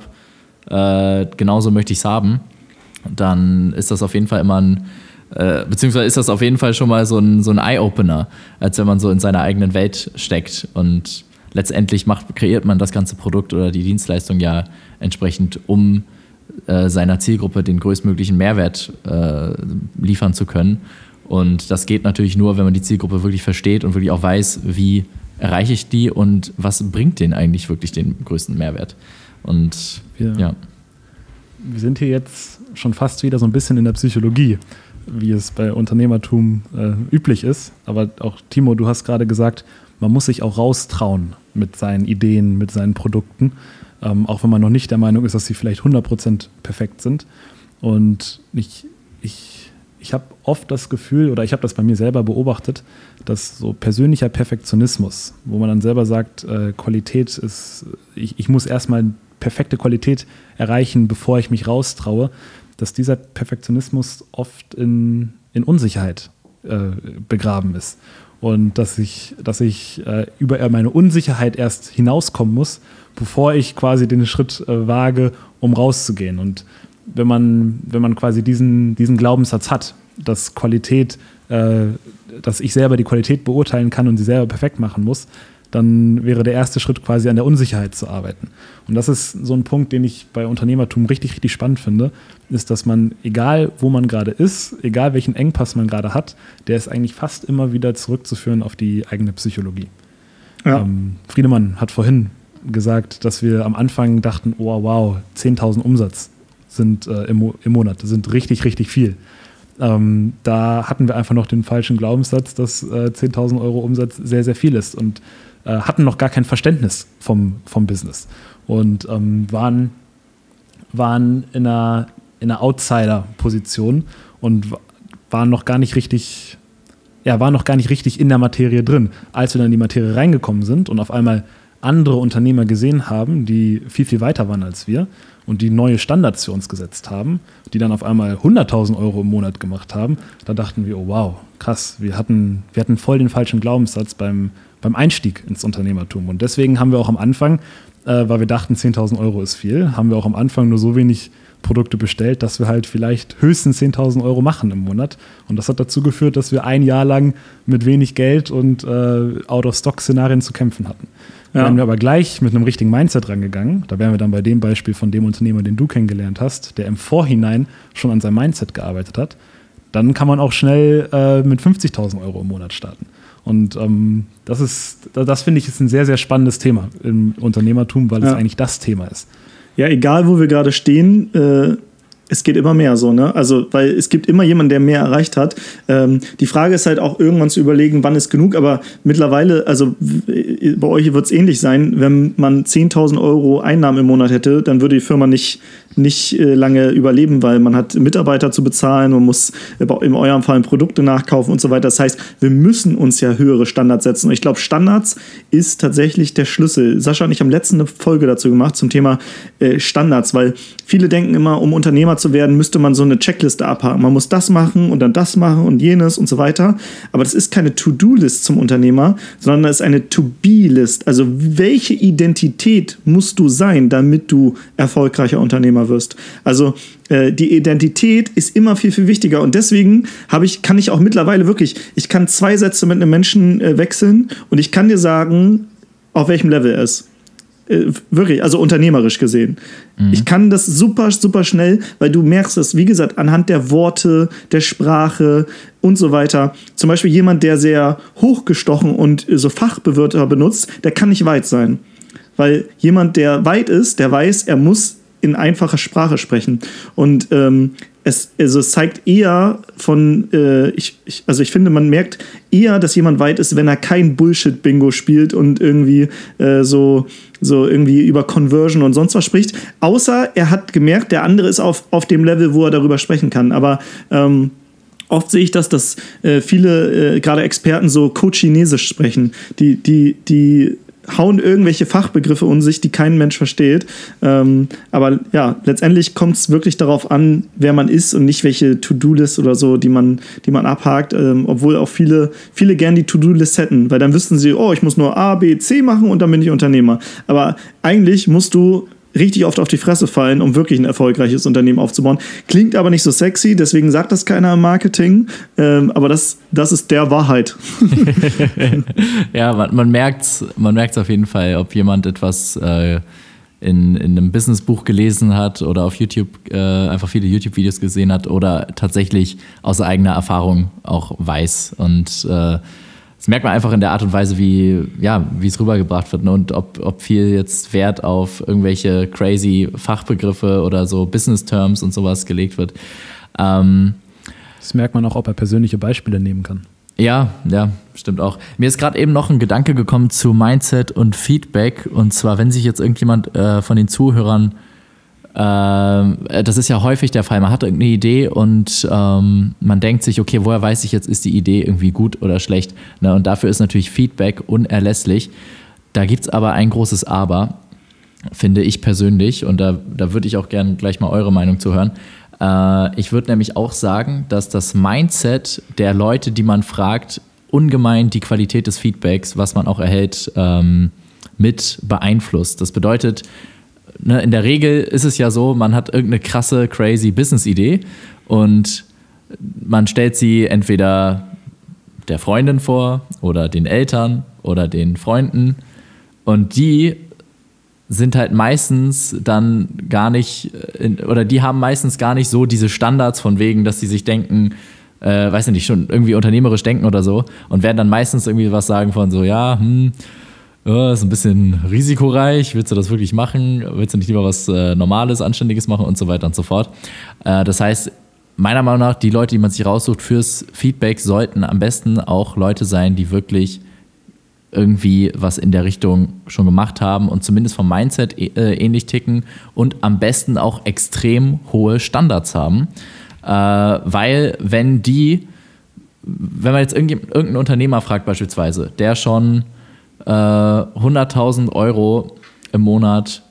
äh, genauso möchte ich es haben, dann ist das auf jeden Fall immer ein, äh, beziehungsweise ist das auf jeden Fall schon mal so ein, so ein Eye-Opener, als wenn man so in seiner eigenen Welt steckt und letztendlich macht, kreiert man das ganze Produkt oder die Dienstleistung ja entsprechend, um äh, seiner Zielgruppe den größtmöglichen Mehrwert äh, liefern zu können. Und das geht natürlich nur, wenn man die Zielgruppe wirklich versteht und wirklich auch weiß, wie erreiche ich die und was bringt denen eigentlich wirklich den größten Mehrwert. Und wir, ja. Wir sind hier jetzt schon fast wieder so ein bisschen in der Psychologie, wie es bei Unternehmertum äh, üblich ist. Aber auch Timo, du hast gerade gesagt, man muss sich auch raustrauen mit seinen Ideen, mit seinen Produkten, ähm, auch wenn man noch nicht der Meinung ist, dass sie vielleicht 100% perfekt sind. Und ich, ich ich habe oft das Gefühl, oder ich habe das bei mir selber beobachtet, dass so persönlicher Perfektionismus, wo man dann selber sagt, äh, Qualität ist, ich, ich muss erstmal perfekte Qualität erreichen, bevor ich mich raustraue, dass dieser Perfektionismus oft in, in Unsicherheit äh, begraben ist. Und dass ich, dass ich äh, über meine Unsicherheit erst hinauskommen muss, bevor ich quasi den Schritt äh, wage, um rauszugehen. Und wenn man, wenn man quasi diesen, diesen Glaubenssatz hat, dass Qualität äh, dass ich selber die Qualität beurteilen kann und sie selber perfekt machen muss, dann wäre der erste Schritt quasi an der Unsicherheit zu arbeiten. Und das ist so ein Punkt, den ich bei Unternehmertum richtig, richtig spannend finde, ist, dass man, egal wo man gerade ist, egal welchen Engpass man gerade hat, der ist eigentlich fast immer wieder zurückzuführen auf die eigene Psychologie. Ja. Ähm, Friedemann hat vorhin gesagt, dass wir am Anfang dachten, oh wow, 10.000 Umsatz sind äh, im, im Monat, das sind richtig, richtig viel. Ähm, da hatten wir einfach noch den falschen Glaubenssatz, dass äh, 10.000 Euro Umsatz sehr, sehr viel ist und äh, hatten noch gar kein Verständnis vom, vom Business und ähm, waren, waren in einer, in einer Outsider-Position und waren noch gar nicht richtig, ja, waren noch gar nicht richtig in der Materie drin. Als wir dann in die Materie reingekommen sind und auf einmal andere Unternehmer gesehen haben, die viel, viel weiter waren als wir und die neue Standards für uns gesetzt haben, die dann auf einmal 100.000 Euro im Monat gemacht haben, da dachten wir, oh wow, krass, wir hatten, wir hatten voll den falschen Glaubenssatz beim, beim Einstieg ins Unternehmertum. Und deswegen haben wir auch am Anfang, äh, weil wir dachten, 10.000 Euro ist viel, haben wir auch am Anfang nur so wenig Produkte bestellt, dass wir halt vielleicht höchstens 10.000 Euro machen im Monat. Und das hat dazu geführt, dass wir ein Jahr lang mit wenig Geld und äh, Out-of-Stock-Szenarien zu kämpfen hatten. Ja. Wären wir aber gleich mit einem richtigen Mindset rangegangen, da wären wir dann bei dem Beispiel von dem Unternehmer, den du kennengelernt hast, der im Vorhinein schon an seinem Mindset gearbeitet hat, dann kann man auch schnell äh, mit 50.000 Euro im Monat starten. Und ähm, das ist, das finde ich, ist ein sehr, sehr spannendes Thema im Unternehmertum, weil ja. es eigentlich das Thema ist. Ja, egal wo wir gerade stehen, äh, es geht immer mehr so, ne? Also, weil es gibt immer jemanden, der mehr erreicht hat. Ähm, die Frage ist halt auch irgendwann zu überlegen, wann ist genug, aber mittlerweile, also bei euch wird es ähnlich sein, wenn man 10.000 Euro Einnahmen im Monat hätte, dann würde die Firma nicht, nicht äh, lange überleben, weil man hat Mitarbeiter zu bezahlen, man muss in eurem Fall Produkte nachkaufen und so weiter. Das heißt, wir müssen uns ja höhere Standards setzen. Und ich glaube, Standards ist tatsächlich der Schlüssel. Sascha und ich haben letzte eine Folge dazu gemacht zum Thema äh, Standards, weil viele denken immer, um Unternehmer zu werden, müsste man so eine Checkliste abhaken. Man muss das machen und dann das machen und jenes und so weiter. Aber das ist keine To-Do-List zum Unternehmer, sondern das ist eine To-Be-List. Also welche Identität musst du sein, damit du erfolgreicher Unternehmer wirst? Also äh, die Identität ist immer viel, viel wichtiger. Und deswegen ich, kann ich auch mittlerweile wirklich, ich kann zwei Sätze mit einem Menschen äh, wechseln und ich kann dir sagen, auf welchem Level er ist. Äh, wirklich, also unternehmerisch gesehen. Mhm. Ich kann das super, super schnell, weil du merkst es, wie gesagt, anhand der Worte, der Sprache und so weiter. Zum Beispiel jemand, der sehr hochgestochen und so Fachbewörter benutzt, der kann nicht weit sein. Weil jemand, der weit ist, der weiß, er muss in einfacher Sprache sprechen. Und ähm, es, also es zeigt eher von, äh, ich, ich, also ich finde, man merkt eher, dass jemand weit ist, wenn er kein Bullshit-Bingo spielt und irgendwie äh, so, so irgendwie über Conversion und sonst was spricht. Außer er hat gemerkt, der andere ist auf, auf dem Level, wo er darüber sprechen kann. Aber ähm, Oft sehe ich das, dass äh, viele, äh, gerade Experten, so Cochinesisch sprechen. Die, die, die hauen irgendwelche Fachbegriffe um sich, die kein Mensch versteht. Ähm, aber ja, letztendlich kommt es wirklich darauf an, wer man ist und nicht welche To-Do-List oder so, die man, die man abhakt. Ähm, obwohl auch viele, viele gern die To-Do-List hätten, weil dann wüssten sie, oh, ich muss nur A, B, C machen und dann bin ich Unternehmer. Aber eigentlich musst du richtig oft auf die Fresse fallen, um wirklich ein erfolgreiches Unternehmen aufzubauen. Klingt aber nicht so sexy, deswegen sagt das keiner im Marketing. Ähm, aber das, das ist der Wahrheit. ja, man, man merkt es man merkt's auf jeden Fall, ob jemand etwas äh, in, in einem Businessbuch gelesen hat oder auf YouTube äh, einfach viele YouTube-Videos gesehen hat oder tatsächlich aus eigener Erfahrung auch weiß. Und äh, das merkt man einfach in der Art und Weise, wie ja, wie es rübergebracht wird ne? und ob, ob viel jetzt Wert auf irgendwelche crazy Fachbegriffe oder so Business Terms und sowas gelegt wird. Ähm, das merkt man auch, ob er persönliche Beispiele nehmen kann. Ja, ja, stimmt auch. Mir ist gerade eben noch ein Gedanke gekommen zu Mindset und Feedback. Und zwar, wenn sich jetzt irgendjemand äh, von den Zuhörern das ist ja häufig der Fall. Man hat irgendeine Idee und ähm, man denkt sich, okay, woher weiß ich jetzt, ist die Idee irgendwie gut oder schlecht? Ne? Und dafür ist natürlich Feedback unerlässlich. Da gibt es aber ein großes Aber, finde ich persönlich, und da, da würde ich auch gerne gleich mal eure Meinung zu hören. Äh, ich würde nämlich auch sagen, dass das Mindset der Leute, die man fragt, ungemein die Qualität des Feedbacks, was man auch erhält, ähm, mit beeinflusst. Das bedeutet, ne, in der Regel ist es ja so, man hat irgendeine krasse, crazy Business-Idee und man stellt sie entweder der Freundin vor oder den Eltern oder den Freunden. Und die sind halt meistens dann gar nicht, oder die haben meistens gar nicht so diese Standards von wegen, dass sie sich denken, äh, weiß nicht, schon irgendwie unternehmerisch denken oder so und werden dann meistens irgendwie was sagen von so, ja, hm, oh, ist ein bisschen risikoreich, willst du das wirklich machen? Willst du nicht lieber was äh, Normales, Anständiges machen und so weiter und so fort. Äh, das heißt, meiner Meinung nach, die Leute, die man sich raussucht fürs Feedback, sollten am besten auch Leute sein, die wirklich irgendwie was in der Richtung schon gemacht haben und zumindest vom Mindset äh, ähnlich ticken und am besten auch extrem hohe Standards haben. Äh, weil wenn die, wenn man jetzt irgendeinen Unternehmer fragt beispielsweise, der schon äh, 100.000 Euro im Monat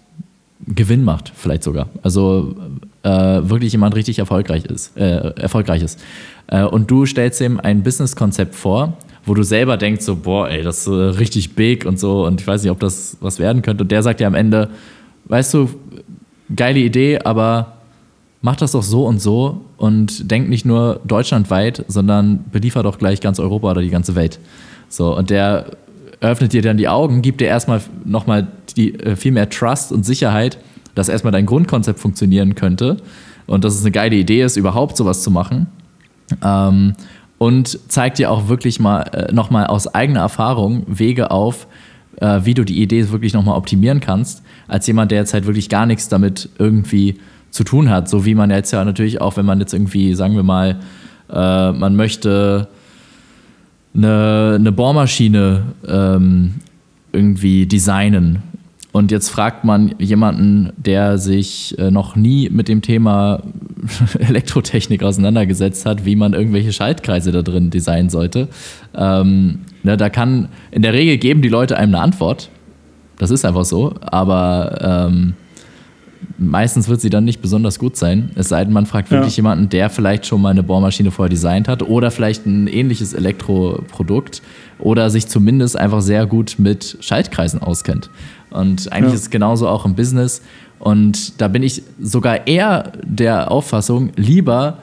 Gewinn macht, vielleicht sogar. Also äh, wirklich jemand richtig erfolgreich ist, äh, erfolgreich ist. Äh, und du stellst ihm ein Businesskonzept vor, wo du selber denkst, so, boah, ey, das ist richtig big und so, und ich weiß nicht, ob das was werden könnte. Und der sagt dir am Ende, weißt du, geile Idee, aber mach das doch so und so und denk nicht nur deutschlandweit, sondern beliefer doch gleich ganz Europa oder die ganze Welt. So, und der öffnet dir dann die Augen, gibt dir erstmal nochmal die, äh, viel mehr Trust und Sicherheit, dass erstmal dein Grundkonzept funktionieren könnte und dass es eine geile Idee ist, überhaupt sowas zu machen. Ähm, und zeigt dir auch wirklich mal äh, nochmal aus eigener Erfahrung Wege auf, äh, wie du die Idee wirklich nochmal optimieren kannst, als jemand, der jetzt halt wirklich gar nichts damit irgendwie zu tun hat. So wie man jetzt ja natürlich auch, wenn man jetzt irgendwie, sagen wir mal, äh, man möchte eine, eine Bohrmaschine ähm, irgendwie designen. Und jetzt fragt man jemanden, der sich äh, noch nie mit dem Thema Elektrotechnik auseinandergesetzt hat, wie man irgendwelche Schaltkreise da drin designen sollte. Ähm, ne, da kann in der Regel geben die Leute einem eine Antwort. Das ist einfach so. Aber ähm, meistens wird sie dann nicht besonders gut sein. Es sei denn, man fragt wirklich ja. jemanden, der vielleicht schon mal eine Bohrmaschine vorher designt hat oder vielleicht ein ähnliches Elektroprodukt oder sich zumindest einfach sehr gut mit Schaltkreisen auskennt. Und eigentlich ja. ist es genauso auch im Business. Und da bin ich sogar eher der Auffassung, lieber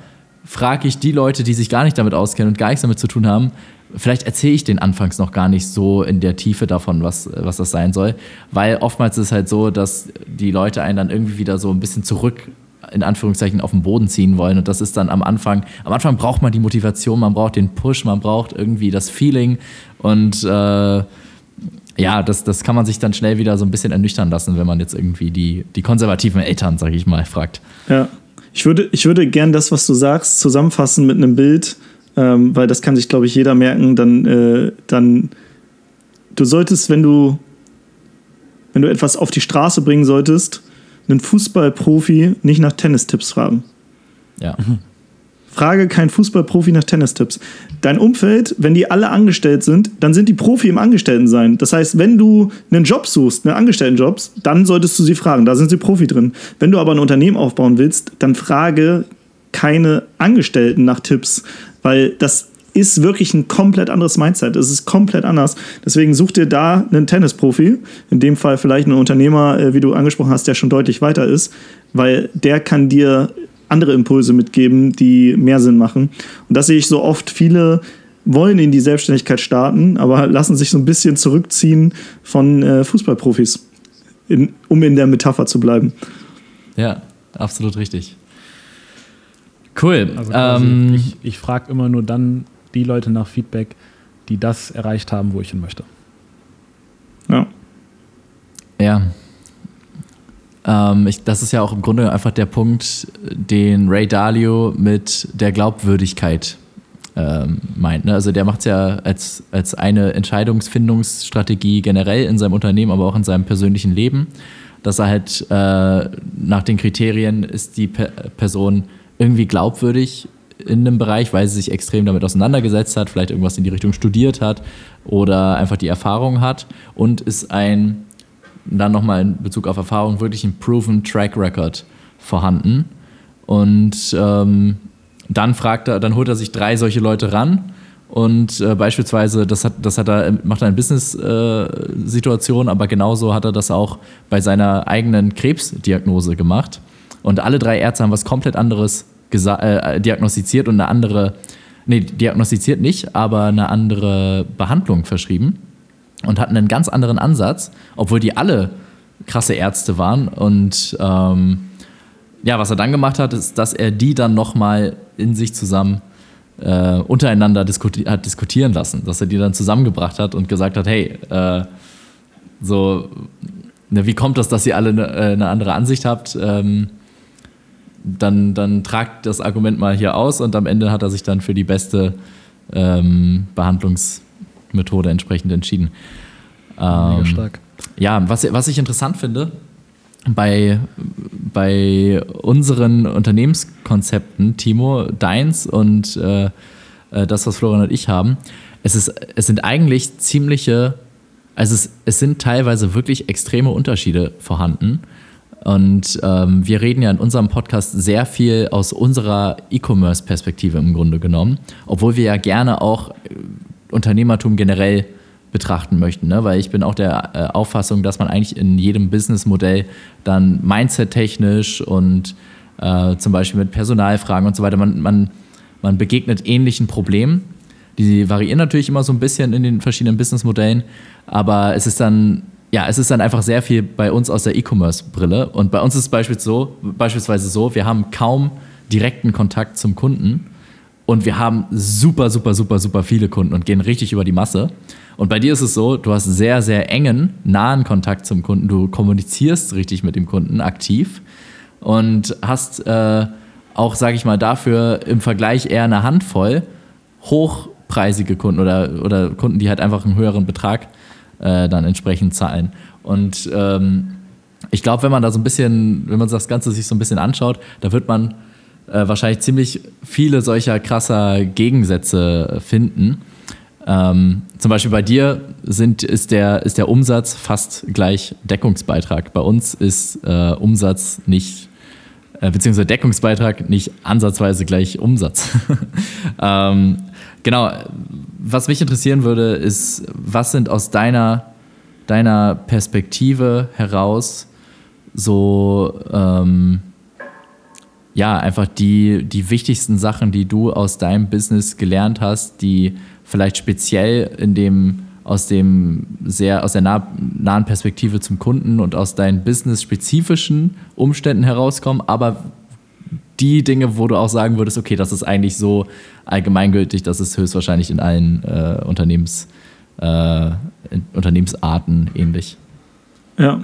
frage ich die Leute, die sich gar nicht damit auskennen und gar nichts damit zu tun haben, vielleicht erzähle ich den anfangs noch gar nicht so in der Tiefe davon, was, was das sein soll. Weil oftmals ist es halt so, dass die Leute einen dann irgendwie wieder so ein bisschen zurück in Anführungszeichen auf den Boden ziehen wollen. Und das ist dann am Anfang, am Anfang braucht man die Motivation, man braucht den Push, man braucht irgendwie das Feeling. Und äh, ja, das, das kann man sich dann schnell wieder so ein bisschen ernüchtern lassen, wenn man jetzt irgendwie die, die konservativen Eltern, sag ich mal, fragt. Ja, ich würde, ich würde gern das, was du sagst, zusammenfassen mit einem Bild, ähm, weil das kann sich, glaube ich, jeder merken. Dann, äh, dann, du solltest, wenn du, wenn du etwas auf die Straße bringen solltest, einen Fußballprofi nicht nach Tennistipps fragen. Ja. Frage kein Fußballprofi nach Tennistipps. Dein Umfeld, wenn die alle angestellt sind, dann sind die Profi im Angestelltensein. Das heißt, wenn du einen Job suchst, einen Angestelltenjob, dann solltest du sie fragen. Da sind sie Profi drin. Wenn du aber ein Unternehmen aufbauen willst, dann frage keine Angestellten nach Tipps, weil das ist wirklich ein komplett anderes Mindset. Es ist komplett anders. Deswegen such dir da einen Tennisprofi, in dem Fall vielleicht einen Unternehmer, äh, wie du angesprochen hast, der schon deutlich weiter ist, weil der kann dir andere Impulse mitgeben, die mehr Sinn machen. Und das sehe ich so oft. Viele wollen in die Selbstständigkeit starten, aber lassen sich so ein bisschen zurückziehen von äh, Fußballprofis, um in der Metapher zu bleiben. Ja, absolut richtig. Cool. Also ähm, ich, ich frage immer nur dann die Leute nach Feedback, die das erreicht haben, wo ich hin möchte. Ja. Ja. Ähm, ich, das ist ja auch im Grunde einfach der Punkt, den Ray Dalio mit der Glaubwürdigkeit ähm, meint. Ne? Also der macht es ja als, als eine Entscheidungsfindungsstrategie generell in seinem Unternehmen, aber auch in seinem persönlichen Leben, dass er halt äh, nach den Kriterien ist die Pe Person irgendwie glaubwürdig in einem Bereich, weil sie sich extrem damit auseinandergesetzt hat, vielleicht irgendwas in die Richtung studiert hat oder einfach die Erfahrung hat und ist ein, dann nochmal in Bezug auf Erfahrung, wirklich ein proven Track Record vorhanden. Und ähm, dann fragt er, dann holt er sich drei solche Leute ran und äh, beispielsweise, das hat, das hat er, macht er in Business-Situation, äh, aber genauso hat er das auch bei seiner eigenen Krebsdiagnose gemacht. Und alle drei Ärzte haben was komplett anderes äh, diagnostiziert und eine andere nee, diagnostiziert nicht, aber eine andere Behandlung verschrieben und hatten einen ganz anderen Ansatz, obwohl die alle krasse Ärzte waren. Und ähm, ja, was er dann gemacht hat, ist, dass er die dann nochmal in sich zusammen äh, untereinander diskuti hat diskutieren lassen, dass er die dann zusammengebracht hat und gesagt hat, hey, äh, so, ne, wie kommt das, dass ihr alle eine, äh, eine andere Ansicht habt? Ähm, dann, dann tragt das Argument mal hier aus und am Ende hat er sich dann für die beste ähm, Behandlungsmethode entsprechend entschieden. Mega ähm, stark. Ja, was, was ich interessant finde, bei, bei unseren Unternehmenskonzepten, Timo, deins und äh, äh, das, was Florian und ich haben, es, ist, es sind eigentlich ziemliche, also es, es sind teilweise wirklich extreme Unterschiede vorhanden. Und ähm, wir reden ja in unserem Podcast sehr viel aus unserer E-Commerce-Perspektive im Grunde genommen, obwohl wir ja gerne auch äh, Unternehmertum generell betrachten möchten, ne? weil ich bin auch der äh, Auffassung, dass man eigentlich in jedem Businessmodell dann Mindset-technisch und äh, zum Beispiel mit Personalfragen und so weiter, man, man, man begegnet ähnlichen Problemen. Die variieren natürlich immer so ein bisschen in den verschiedenen Businessmodellen, aber es ist dann ja, es ist dann einfach sehr viel bei uns aus der E-Commerce-Brille. Und bei uns ist es beispielsweise so, wir haben kaum direkten Kontakt zum Kunden und wir haben super, super, super, super viele Kunden und gehen richtig über die Masse. Und bei dir ist es so, du hast sehr, sehr engen, nahen Kontakt zum Kunden. Du kommunizierst richtig mit dem Kunden aktiv und hast äh, auch, sage ich mal, dafür im Vergleich eher eine Handvoll hochpreisige Kunden oder, oder Kunden, die halt einfach einen höheren Betrag äh, dann entsprechend zahlen. Und ähm, ich glaube, wenn man da so ein bisschen, wenn man das Ganze sich so ein bisschen anschaut, da wird man äh, wahrscheinlich ziemlich viele solcher krasser Gegensätze finden. Ähm, zum Beispiel bei dir sind, ist, der, ist der Umsatz fast gleich Deckungsbeitrag. Bei uns ist äh, Umsatz nicht, äh, beziehungsweise Deckungsbeitrag nicht ansatzweise gleich Umsatz. ähm, genau, was mich interessieren würde, ist, was sind aus deiner, deiner Perspektive heraus so, ähm, ja, einfach die, die wichtigsten Sachen, die du aus deinem Business gelernt hast, die vielleicht speziell in dem aus dem sehr aus der nah, nahen Perspektive zum Kunden und aus deinen business-spezifischen Umständen herauskommen, aber die Dinge, wo du auch sagen würdest, okay, das ist eigentlich so allgemeingültig, das ist höchstwahrscheinlich in allen äh, Unternehmens, äh, Unternehmensarten ähnlich. Ja,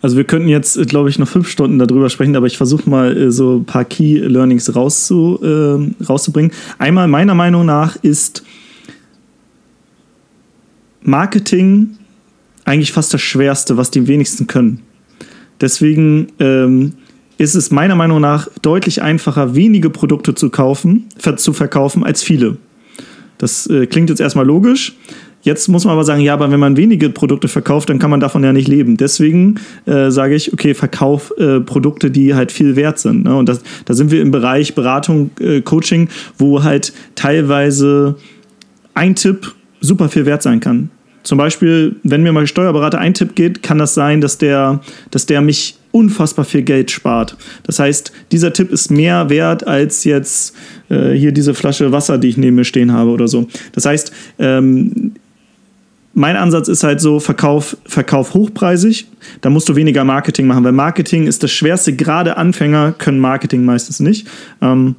also wir könnten jetzt, glaube ich, noch fünf Stunden darüber sprechen, aber ich versuche mal äh, so ein paar Key Learnings rauszu, äh, rauszubringen. Einmal meiner Meinung nach ist Marketing eigentlich fast das Schwerste, was die wenigsten können. Deswegen ähm, ist es meiner Meinung nach deutlich einfacher, wenige Produkte zu kaufen, zu verkaufen als viele. Das äh, klingt jetzt erstmal logisch. Jetzt muss man aber sagen, ja, aber wenn man wenige Produkte verkauft, dann kann man davon ja nicht leben. Deswegen äh, sage ich, okay, verkauf äh, Produkte, die halt viel wert sind. Ne? Und das, da sind wir im Bereich Beratung, äh, Coaching, wo halt teilweise ein Tipp super viel wert sein kann. Zum Beispiel, wenn mir mal Steuerberater ein Tipp geht, kann das sein, dass der, dass der mich unfassbar viel Geld spart. Das heißt, dieser Tipp ist mehr wert als jetzt äh, hier diese Flasche Wasser, die ich neben mir stehen habe oder so. Das heißt, ähm, mein Ansatz ist halt so, Verkauf, Verkauf hochpreisig, da musst du weniger Marketing machen, weil Marketing ist das Schwerste, gerade Anfänger können Marketing meistens nicht. Ähm,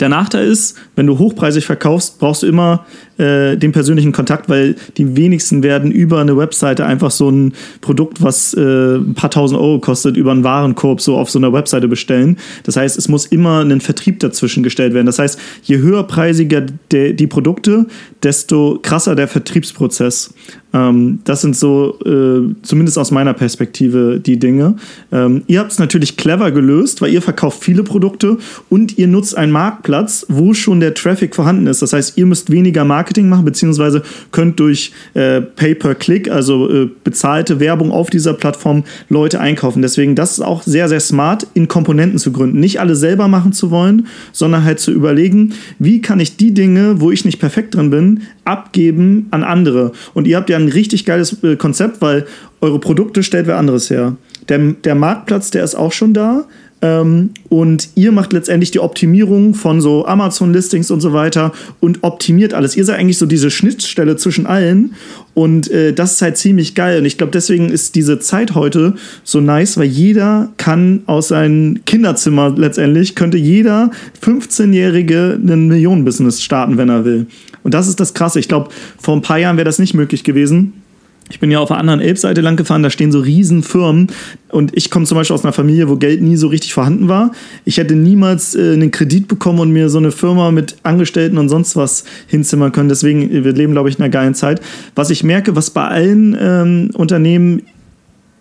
der Nachteil ist, wenn du hochpreisig verkaufst, brauchst du immer äh, den persönlichen Kontakt, weil die wenigsten werden über eine Webseite einfach so ein Produkt, was äh, ein paar tausend Euro kostet, über einen Warenkorb so auf so einer Webseite bestellen. Das heißt, es muss immer ein Vertrieb dazwischen gestellt werden. Das heißt, je höherpreisiger de, die Produkte, desto krasser der Vertriebsprozess. Ähm, das sind so, äh, zumindest aus meiner Perspektive, die Dinge. Ähm, ihr habt es natürlich clever gelöst, weil ihr verkauft viele Produkte und ihr nutzt einen Marktplatz, wo schon der Traffic vorhanden ist. Das heißt, ihr müsst weniger Marketing Marketing machen, beziehungsweise könnt durch äh, Pay-per-Click, also äh, bezahlte Werbung auf dieser Plattform, Leute einkaufen. Deswegen, das ist auch sehr, sehr smart, in Komponenten zu gründen. Nicht alle selber machen zu wollen, sondern halt zu überlegen, wie kann ich die Dinge, wo ich nicht perfekt drin bin, abgeben an andere. Und ihr habt ja ein richtig geiles äh, Konzept, weil eure Produkte stellt wer anderes her. Der, der Marktplatz, der ist auch schon da Ähm, und ihr macht letztendlich die Optimierung von so Amazon-Listings und so weiter und optimiert alles. Ihr seid eigentlich so diese Schnittstelle zwischen allen und äh, das ist halt ziemlich geil. Und ich glaube, deswegen ist diese Zeit heute so nice, weil jeder kann aus seinem Kinderzimmer letztendlich, könnte jeder 15-Jährige ein Millionenbusiness starten, wenn er will. Und das ist das Krasse. Ich glaube, vor ein paar Jahren wäre das nicht möglich gewesen. Ich bin ja auf der anderen Elbseite lang gefahren, da stehen so riesen Firmen und ich komme zum Beispiel aus einer Familie, wo Geld nie so richtig vorhanden war. Ich hätte niemals äh, einen Kredit bekommen und mir so eine Firma mit Angestellten und sonst was hinzimmern können. Deswegen, wir leben, glaube ich, in einer geilen Zeit. Was ich merke, was bei allen ähm, Unternehmen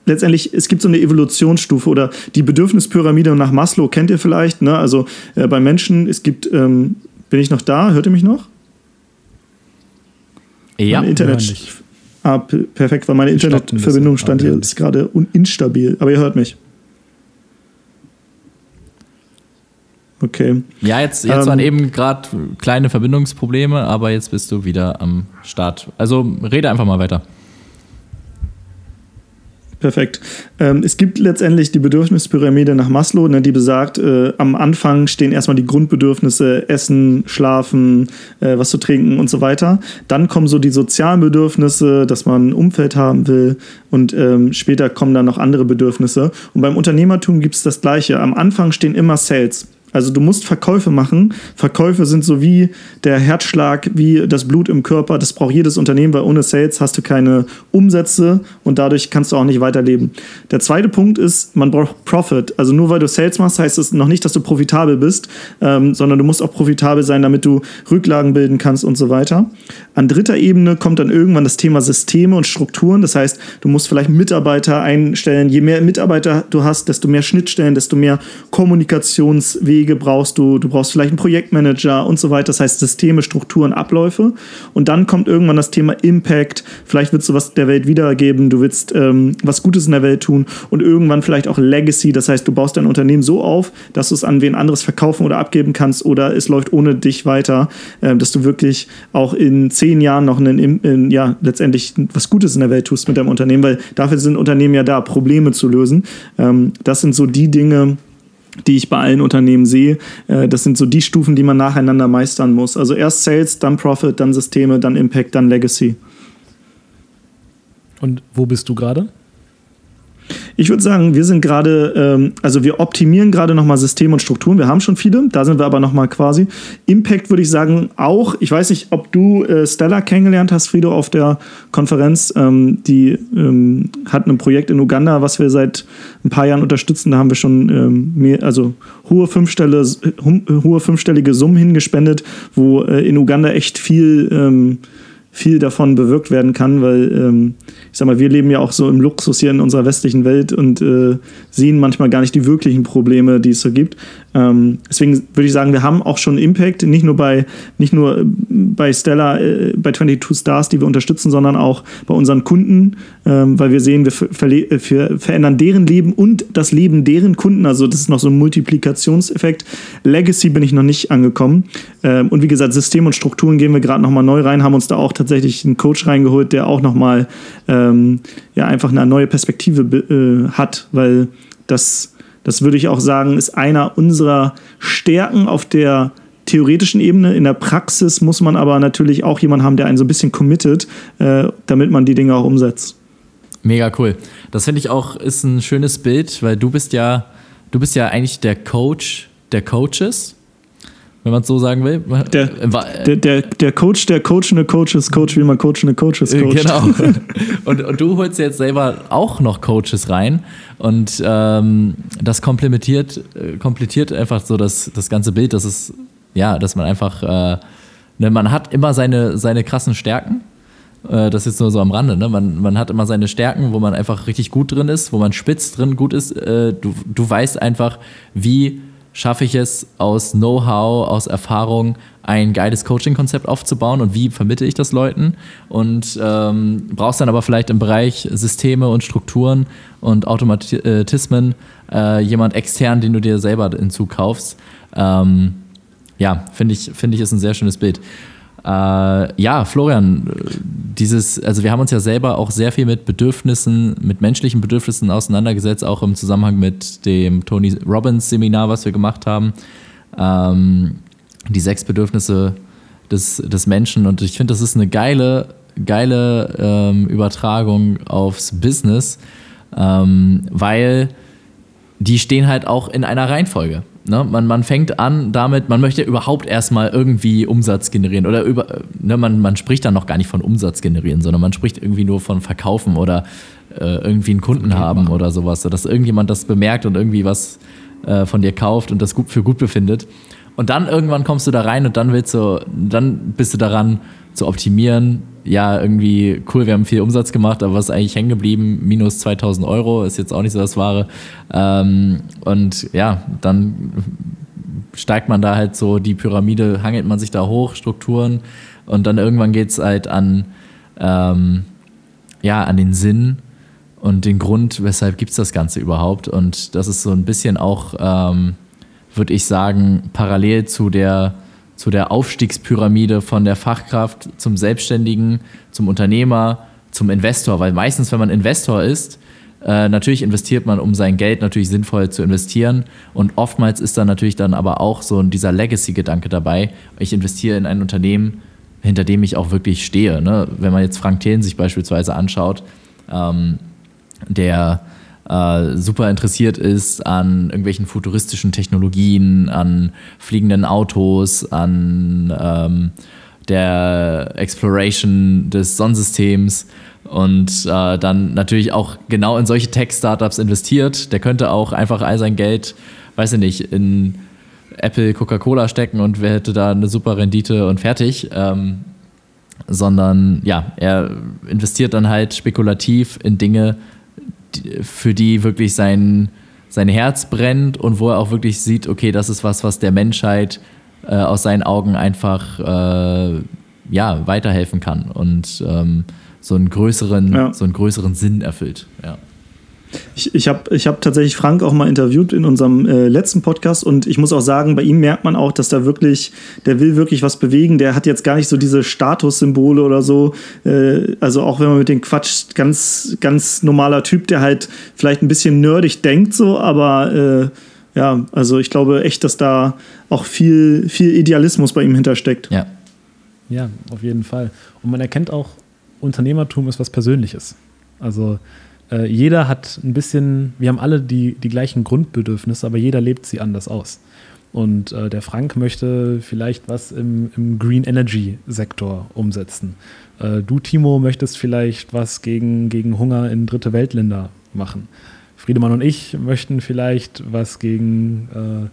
letztendlich, es gibt so eine Evolutionsstufe oder die Bedürfnispyramide nach Maslow kennt ihr vielleicht. Ne? Also äh, bei Menschen, es gibt, ähm, bin ich noch da? Hört ihr mich noch? Ja, Internet. Ah, perfekt, weil meine Internetverbindung stand hier, ist gerade instabil, aber ihr hört mich. Okay. Ja, jetzt, jetzt ähm, waren eben gerade kleine Verbindungsprobleme, aber jetzt bist du wieder am Start. Also rede einfach mal weiter. Perfekt. Ähm, es gibt letztendlich die Bedürfnispyramide nach Maslow, ne, die besagt, äh, am Anfang stehen erstmal die Grundbedürfnisse, Essen, Schlafen, äh, was zu trinken und so weiter. Dann kommen so die sozialen Bedürfnisse, dass man ein Umfeld haben will und ähm, später kommen dann noch andere Bedürfnisse. Und beim Unternehmertum gibt es das Gleiche. Am Anfang stehen immer Sales. Also du musst Verkäufe machen. Verkäufe sind so wie der Herzschlag, wie das Blut im Körper. Das braucht jedes Unternehmen, weil ohne Sales hast du keine Umsätze und dadurch kannst du auch nicht weiterleben. Der zweite Punkt ist, man braucht Profit. Also nur weil du Sales machst, heißt es noch nicht, dass du profitabel bist, ähm, sondern du musst auch profitabel sein, damit du Rücklagen bilden kannst und so weiter. An dritter Ebene kommt dann irgendwann das Thema Systeme und Strukturen. Das heißt, du musst vielleicht Mitarbeiter einstellen. Je mehr Mitarbeiter du hast, desto mehr Schnittstellen, desto mehr Kommunikationswege Wege brauchst du, du brauchst vielleicht einen Projektmanager und so weiter, das heißt Systeme, Strukturen, Abläufe. Und dann kommt irgendwann das Thema Impact, vielleicht willst du was der Welt wiedergeben, du willst ähm, was Gutes in der Welt tun. Und irgendwann vielleicht auch Legacy, das heißt, du baust dein Unternehmen so auf, dass du es an wen anderes verkaufen oder abgeben kannst oder es läuft ohne dich weiter, äh, dass du wirklich auch in zehn Jahren noch einen, in, ja, letztendlich was Gutes in der Welt tust mit deinem Unternehmen, weil dafür sind Unternehmen ja da, Probleme zu lösen. Ähm, das sind so die Dinge, die ich bei allen Unternehmen sehe. Äh, das sind so die Stufen, die man nacheinander meistern muss. Also erst Sales, dann Profit, dann Systeme, dann Impact, dann Legacy. Und wo bist du gerade? Ich würde sagen, wir sind gerade, ähm, also wir optimieren gerade nochmal Systeme und Strukturen. Wir haben schon viele, da sind wir aber nochmal quasi. Impact würde ich sagen auch. Ich weiß nicht, ob du äh, Stella kennengelernt hast, Frido, auf der Konferenz. Ähm, die ähm, hat ein Projekt in Uganda, was wir seit ein paar Jahren unterstützen. Da haben wir schon ähm, mehr, also hohe, fünfstelle, hohe fünfstellige Summen hingespendet, wo äh, in Uganda echt viel ähm, viel davon bewirkt werden kann, weil ähm, ich sag mal, wir leben ja auch so im Luxus hier in unserer westlichen Welt und äh, sehen manchmal gar nicht die wirklichen Probleme, die es so gibt. Ähm, deswegen würde ich sagen, wir haben auch schon Impact, nicht nur bei, nicht nur äh, bei Stella, äh, bei 22 Stars, die wir unterstützen, sondern auch bei unseren Kunden, ähm, weil wir sehen, wir, wir äh, verändern deren Leben und das Leben deren Kunden. Also das ist noch so ein Multiplikationseffekt. Legacy bin ich noch nicht angekommen. Ähm, und wie gesagt, System und Strukturen gehen wir gerade nochmal neu rein, haben uns da auch tatsächlich einen Coach reingeholt, der auch nochmal ähm, ja, einfach eine neue Perspektive äh, hat, weil das das würde ich auch sagen, ist einer unserer Stärken auf der theoretischen Ebene. In der Praxis muss man aber natürlich auch jemanden haben, der einen so ein bisschen committet, äh, damit man die Dinge auch umsetzt. Mega cool. Das finde ich auch ist ein schönes Bild, weil du bist ja, du bist ja eigentlich der Coach der Coaches wenn man es so sagen will. Der, der, der, der Coach, der coachende Coaches Coach, wie man coachende Coaches coacht. Genau. Und, und du holst jetzt selber auch noch Coaches rein und ähm, das komplementiert, äh, komplettiert einfach so das, das ganze Bild, dass es, ja, dass man einfach, äh, ne, man hat immer seine, seine krassen Stärken. Äh, das ist nur so am Rande. Ne? Man, man hat immer seine Stärken, wo man einfach richtig gut drin ist, wo man spitz drin gut ist. Äh, du, du weißt einfach, wie schaffe ich es aus Know-how, aus Erfahrung ein geiles Coaching-Konzept aufzubauen und wie vermittle ich das Leuten und ähm, brauchst dann aber vielleicht im Bereich Systeme und Strukturen und Automatismen äh, jemand extern, den du dir selber hinzukaufst. Ähm, ja, finde ich, finde ich ist ein sehr schönes Bild. Äh, ja, Florian, dieses, also wir haben uns ja selber auch sehr viel mit Bedürfnissen, mit menschlichen Bedürfnissen auseinandergesetzt, auch im Zusammenhang mit dem Tony Robbins Seminar, was wir gemacht haben. Ähm, die sechs Bedürfnisse des, des Menschen. Und ich finde, das ist eine geile, geile ähm, Übertragung aufs Business, ähm, weil die stehen halt auch in einer Reihenfolge. Ne? Man, man fängt an damit, man möchte überhaupt erstmal irgendwie Umsatz generieren oder über, ne, man, man spricht dann noch gar nicht von Umsatz generieren, sondern man spricht irgendwie nur von Verkaufen oder äh, irgendwie einen Kunden haben oder sowas, dass irgendjemand das bemerkt und irgendwie was äh, von dir kauft und das gut für gut befindet. Und dann irgendwann kommst du da rein und dann willst du, dann bist du daran zu optimieren. Ja, irgendwie cool, wir haben viel Umsatz gemacht, aber was ist eigentlich hängen geblieben? Minus 2000 Euro ist jetzt auch nicht so das Wahre. Ähm, und ja, dann steigt man da halt so die Pyramide, hangelt man sich da hoch, Strukturen und dann irgendwann geht es halt an, ähm, ja, an den Sinn und den Grund, weshalb gibt es das Ganze überhaupt. Und das ist so ein bisschen auch ähm, würde ich sagen, parallel zu der, zu der Aufstiegspyramide von der Fachkraft zum Selbstständigen, zum Unternehmer, zum Investor. Weil meistens, wenn man Investor ist, äh, natürlich investiert man, um sein Geld natürlich sinnvoll zu investieren. Und oftmals ist dann natürlich dann aber auch so dieser Legacy-Gedanke dabei. Ich investiere in ein Unternehmen, hinter dem ich auch wirklich stehe. Ne? Wenn man jetzt Frank Thelen sich beispielsweise anschaut, ähm, der äh, super interessiert ist an irgendwelchen futuristischen Technologien, an fliegenden Autos, an ähm, der Exploration des Sonnensystems und äh, dann natürlich auch genau in solche Tech-Startups investiert. Der könnte auch einfach all sein Geld, weiß ich nicht, in Apple, Coca-Cola stecken und wer hätte da eine super Rendite und fertig. Ähm, sondern ja, er investiert dann halt spekulativ in Dinge, für die wirklich sein, sein Herz brennt und wo er auch wirklich sieht, okay, das ist was, was der Menschheit äh, aus seinen Augen einfach äh, ja, weiterhelfen kann und ähm, so, einen größeren, ja. so einen größeren Sinn erfüllt. Ja. Ich, ich habe ich hab tatsächlich Frank auch mal interviewt in unserem äh, letzten Podcast und ich muss auch sagen, bei ihm merkt man auch, dass da wirklich, der will wirklich was bewegen. Der hat jetzt gar nicht so diese Statussymbole oder so. Äh, also auch wenn man mit dem Quatsch, ganz, ganz normaler Typ, der halt vielleicht ein bisschen nerdig denkt, so, aber äh, ja, also ich glaube echt, dass da auch viel, viel Idealismus bei ihm hintersteckt. Ja. Ja, auf jeden Fall. Und man erkennt auch, Unternehmertum ist was Persönliches. Also äh, jeder hat ein bisschen, wir haben alle die, die gleichen Grundbedürfnisse, aber jeder lebt sie anders aus. Und äh, der Frank möchte vielleicht was im, im Green Energy Sektor umsetzen. Äh, du, Timo, möchtest vielleicht was gegen, gegen Hunger in dritte Weltländer machen. Friedemann und ich möchten vielleicht was gegen, äh,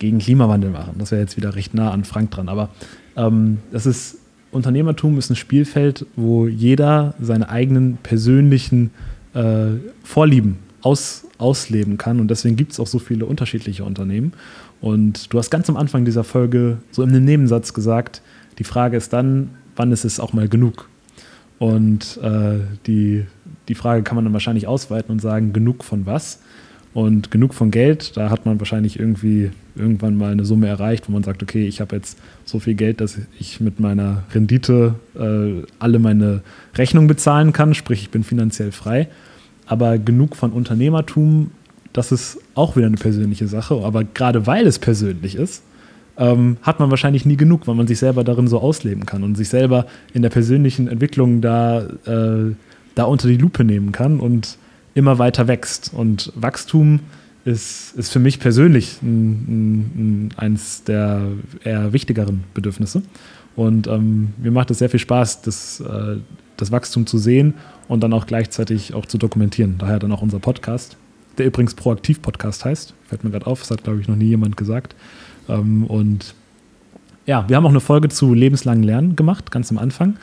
gegen Klimawandel machen. Das wäre jetzt wieder recht nah an Frank dran. Aber ähm, das ist, Unternehmertum ist ein Spielfeld, wo jeder seine eigenen persönlichen äh, Vorlieben aus, ausleben kann. Und deswegen gibt es auch so viele unterschiedliche Unternehmen. Und du hast ganz am Anfang dieser Folge so in einem Nebensatz gesagt, die Frage ist dann, wann ist es auch mal genug? Und äh, die, die Frage kann man dann wahrscheinlich ausweiten und sagen, genug von was? Und genug von Geld, da hat man wahrscheinlich irgendwie irgendwann mal eine Summe erreicht, wo man sagt, okay, ich habe jetzt so viel Geld, dass ich mit meiner Rendite äh, alle meine Rechnungen bezahlen kann, sprich ich bin finanziell frei. Aber genug von Unternehmertum, das ist auch wieder eine persönliche Sache. Aber gerade weil es persönlich ist, ähm, hat man wahrscheinlich nie genug, weil man sich selber darin so ausleben kann und sich selber in der persönlichen Entwicklung da, äh, da unter die Lupe nehmen kann und immer weiter wächst. Und Wachstum ist, ist für mich persönlich ein, ein, eins der eher wichtigeren Bedürfnisse. Und ähm, mir macht es sehr viel Spaß, das, äh, das Wachstum zu sehen und dann auch gleichzeitig auch zu dokumentieren. Daher dann auch unser Podcast, der übrigens Proaktiv-Podcast heißt. Fällt mir gerade auf, das hat, glaube ich, noch nie jemand gesagt. Ähm, und ja, wir haben auch eine Folge zu lebenslangen Lernen gemacht, ganz am Anfang,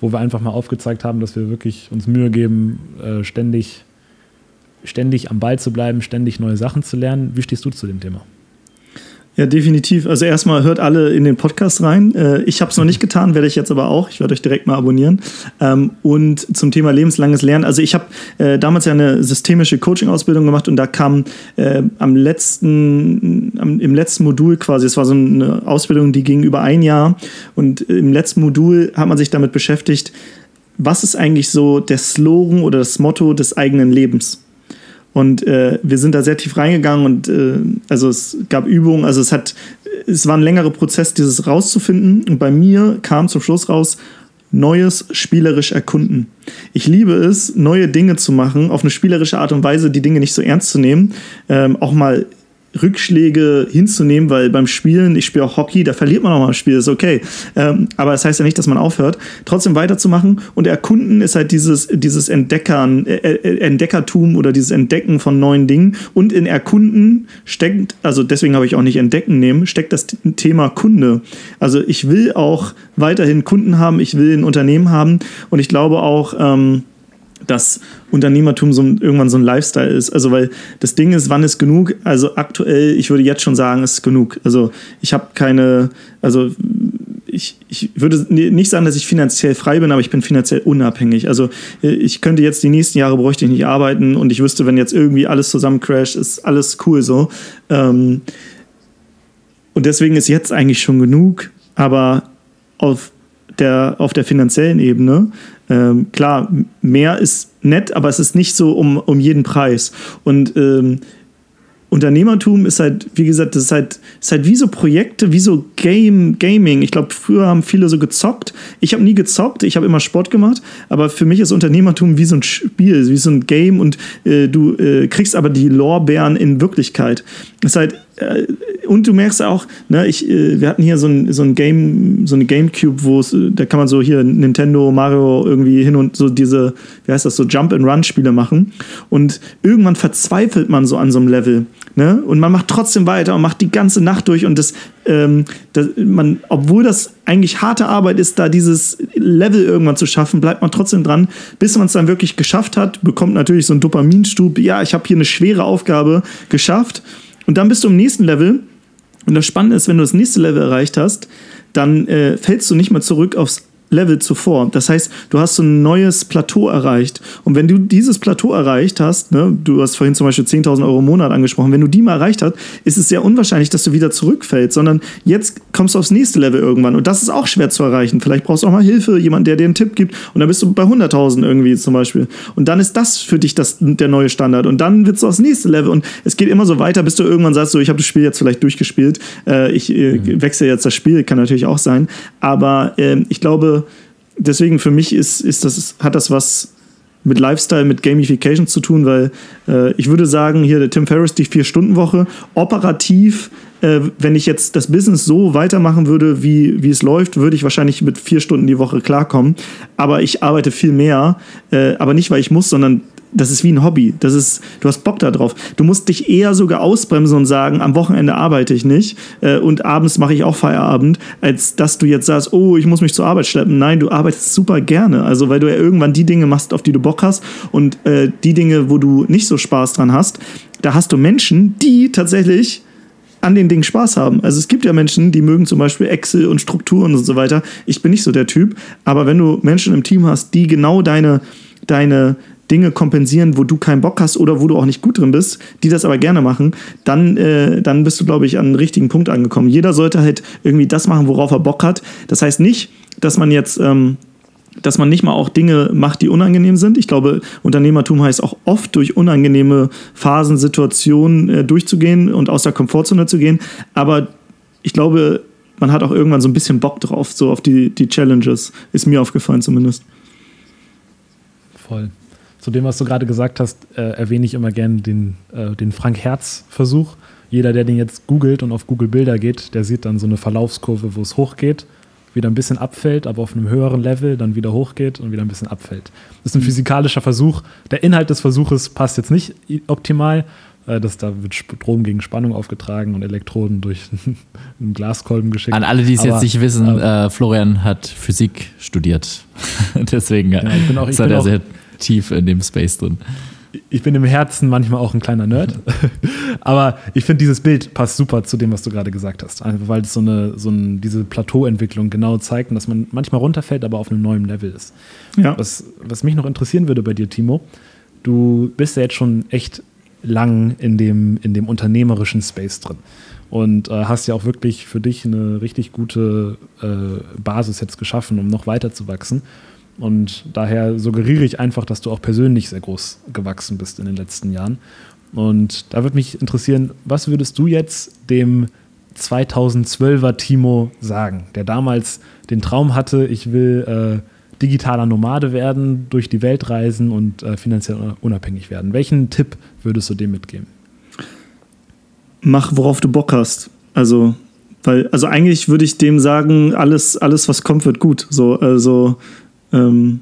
wo wir einfach mal aufgezeigt haben, dass wir wirklich uns Mühe geben, äh, ständig ständig am Ball zu bleiben, ständig neue Sachen zu lernen. Wie stehst du zu dem Thema? Ja, definitiv. Also erstmal hört alle in den Podcast rein. Äh, ich habe es noch nicht getan, werde ich jetzt aber auch. Ich werde euch direkt mal abonnieren. Ähm, und zum Thema lebenslanges Lernen. Also ich habe äh, damals ja eine systemische Coaching-Ausbildung gemacht und da kam äh, am letzten, im letzten Modul quasi, es war so eine Ausbildung, die ging über ein Jahr und im letzten Modul hat man sich damit beschäftigt, was ist eigentlich so der Slogan oder das Motto des eigenen Lebens? Und äh, wir sind da sehr tief reingegangen und äh, also es gab Übungen, also es hat, es war ein längerer Prozess, dieses rauszufinden. Und bei mir kam zum Schluss raus, Neues spielerisch erkunden. Ich liebe es, neue Dinge zu machen, auf eine spielerische Art und Weise, die Dinge nicht so ernst zu nehmen, ähm, auch mal Rückschläge hinzunehmen, weil beim Spielen, ich spiele auch Hockey, da verliert man auch mal ein Spiel, ist okay. Ähm, aber das heißt ja nicht, dass man aufhört, trotzdem weiterzumachen. Und Erkunden ist halt dieses, dieses Entdeckern, äh, äh, Entdeckertum oder dieses Entdecken von neuen Dingen. Und in Erkunden steckt, also deswegen habe ich auch nicht Entdecken nehmen, steckt das Thema Kunde. Also ich will auch weiterhin Kunden haben, ich will ein Unternehmen haben und ich glaube auch, ähm, dass Unternehmertum so irgendwann so ein Lifestyle ist. Also, weil das Ding ist, wann ist genug? Also, aktuell, ich würde jetzt schon sagen, es ist genug. Also, ich habe keine, also, ich, ich würde nicht sagen, dass ich finanziell frei bin, aber ich bin finanziell unabhängig. Also, ich könnte jetzt die nächsten Jahre bräuchte ich nicht arbeiten und ich wüsste, wenn jetzt irgendwie alles zusammen crasht, ist alles cool so. Ähm, und deswegen ist jetzt eigentlich schon genug, aber auf der, auf der finanziellen Ebene ähm, klar, mehr ist nett, aber es ist nicht so um, um jeden Preis. Und ähm, Unternehmertum ist halt, wie gesagt, das ist halt, ist halt wie so Projekte, wie so Game, Gaming. Ich glaube, früher haben viele so gezockt. Ich habe nie gezockt, ich habe immer Sport gemacht, aber für mich ist Unternehmertum wie so ein Spiel, wie so ein Game und äh, du äh, kriegst aber die Lorbeeren in Wirklichkeit. Das ist halt und du merkst auch, ne, ich, äh, wir hatten hier so ein, so ein Game, so eine Gamecube, wo es, da kann man so hier Nintendo, Mario irgendwie hin und so diese, wie heißt das, so Jump-and-Run-Spiele machen. Und irgendwann verzweifelt man so an so einem Level. Ne? Und man macht trotzdem weiter und macht die ganze Nacht durch und das, ähm, das, man, obwohl das eigentlich harte Arbeit ist, da dieses Level irgendwann zu schaffen, bleibt man trotzdem dran, bis man es dann wirklich geschafft hat, bekommt natürlich so ein Dopaminstub, ja, ich habe hier eine schwere Aufgabe geschafft und dann bist du im nächsten Level. Und das Spannende ist, wenn du das nächste Level erreicht hast, dann äh, fällst du nicht mehr zurück aufs Level zuvor. Das heißt, du hast so ein neues Plateau erreicht. Und wenn du dieses Plateau erreicht hast, ne, du hast vorhin zum Beispiel 10.000 Euro im Monat angesprochen, wenn du die mal erreicht hast, ist es sehr unwahrscheinlich, dass du wieder zurückfällst, sondern jetzt kommst du aufs nächste Level irgendwann. Und das ist auch schwer zu erreichen. Vielleicht brauchst du auch mal Hilfe, jemand, der dir einen Tipp gibt. Und dann bist du bei 100.000 irgendwie zum Beispiel. Und dann ist das für dich das, der neue Standard. Und dann wird es aufs nächste Level. Und es geht immer so weiter, bis du irgendwann sagst, so, ich habe das Spiel jetzt vielleicht durchgespielt. Äh, ich äh, mhm. wechsle jetzt das Spiel, kann natürlich auch sein. Aber äh, ich glaube, deswegen für mich ist, ist das, hat das was mit Lifestyle, mit Gamification zu tun, weil äh, ich würde sagen, hier der Tim Ferriss, die Vier-Stunden-Woche, operativ, äh, wenn ich jetzt das Business so weitermachen würde, wie, wie es läuft, würde ich wahrscheinlich mit vier Stunden die Woche klarkommen. Aber ich arbeite viel mehr, äh, aber nicht, weil ich muss, sondern das ist wie ein Hobby. Das ist, du hast Bock darauf. Du musst dich eher sogar ausbremsen und sagen, am Wochenende arbeite ich nicht äh, und abends mache ich auch Feierabend, als dass du jetzt sagst, oh, ich muss mich zur Arbeit schleppen. Nein, du arbeitest super gerne. Also weil du ja irgendwann die Dinge machst, auf die du Bock hast und äh, die Dinge, wo du nicht so Spaß dran hast, da hast du Menschen, die tatsächlich an den Dingen Spaß haben. Also es gibt ja Menschen, die mögen zum Beispiel Excel und Strukturen und so weiter. Ich bin nicht so der Typ, aber wenn du Menschen im Team hast, die genau deine, deine, Dinge kompensieren, wo du keinen Bock hast oder wo du auch nicht gut drin bist, die das aber gerne machen, dann, äh, dann bist du, glaube ich, an einen richtigen Punkt angekommen. Jeder sollte halt irgendwie das machen, worauf er Bock hat. Das heißt nicht, dass man jetzt. Ähm, dass man nicht mal auch Dinge macht, die unangenehm sind. Ich glaube, Unternehmertum heißt auch oft durch unangenehme Phasen, Situationen äh, durchzugehen und aus der Komfortzone zu gehen. Aber ich glaube, man hat auch irgendwann so ein bisschen Bock drauf, so auf die, die Challenges. Ist mir aufgefallen zumindest. Voll. Zu dem, was du gerade gesagt hast, äh, erwähne ich immer gerne den, äh, den Frank-Herz-Versuch. Jeder, der den jetzt googelt und auf Google Bilder geht, der sieht dann so eine Verlaufskurve, wo es hochgeht, wieder ein bisschen abfällt, aber auf einem höheren Level dann wieder hochgeht und wieder ein bisschen abfällt. Das ist ein mhm. physikalischer Versuch. Der Inhalt des Versuches passt jetzt nicht optimal. Äh, das, da wird Strom gegen Spannung aufgetragen und Elektroden durch einen Glaskolben geschickt. An alle, die es jetzt nicht wissen, äh, Florian hat Physik studiert. Deswegen ja, ich bin auch, ich bin auch, tief in dem Space drin. ich bin im Herzen manchmal auch ein kleiner Nerd. Aber ich finde, dieses Bild passt super zu dem, was du gerade gesagt hast. Einfach weil es so eine, so ein, diese Plateauentwicklung genau zeigt und dass man manchmal runterfällt, aber auf einem neuen Level ist. Ja. Was, was mich noch interessieren würde bei dir, Timo, du bist ja jetzt schon echt lang in dem, in dem unternehmerischen Space drin und äh, hast ja auch wirklich für dich eine richtig gute äh, Basis jetzt geschaffen, um noch weiter zu wachsen. Und daher suggeriere ich einfach, dass du auch persönlich sehr groß gewachsen bist in den letzten Jahren. Und da würde mich interessieren, was würdest du jetzt dem 2012er Timo sagen, der damals den Traum hatte, ich will äh, digitaler Nomade werden, durch die Welt reisen und äh, finanziell unabhängig werden. Welchen Tipp würdest du dem mitgeben? Mach, worauf du Bock hast. Also, weil, also eigentlich würde ich dem sagen, alles, alles, was kommt, wird gut. So, also ähm,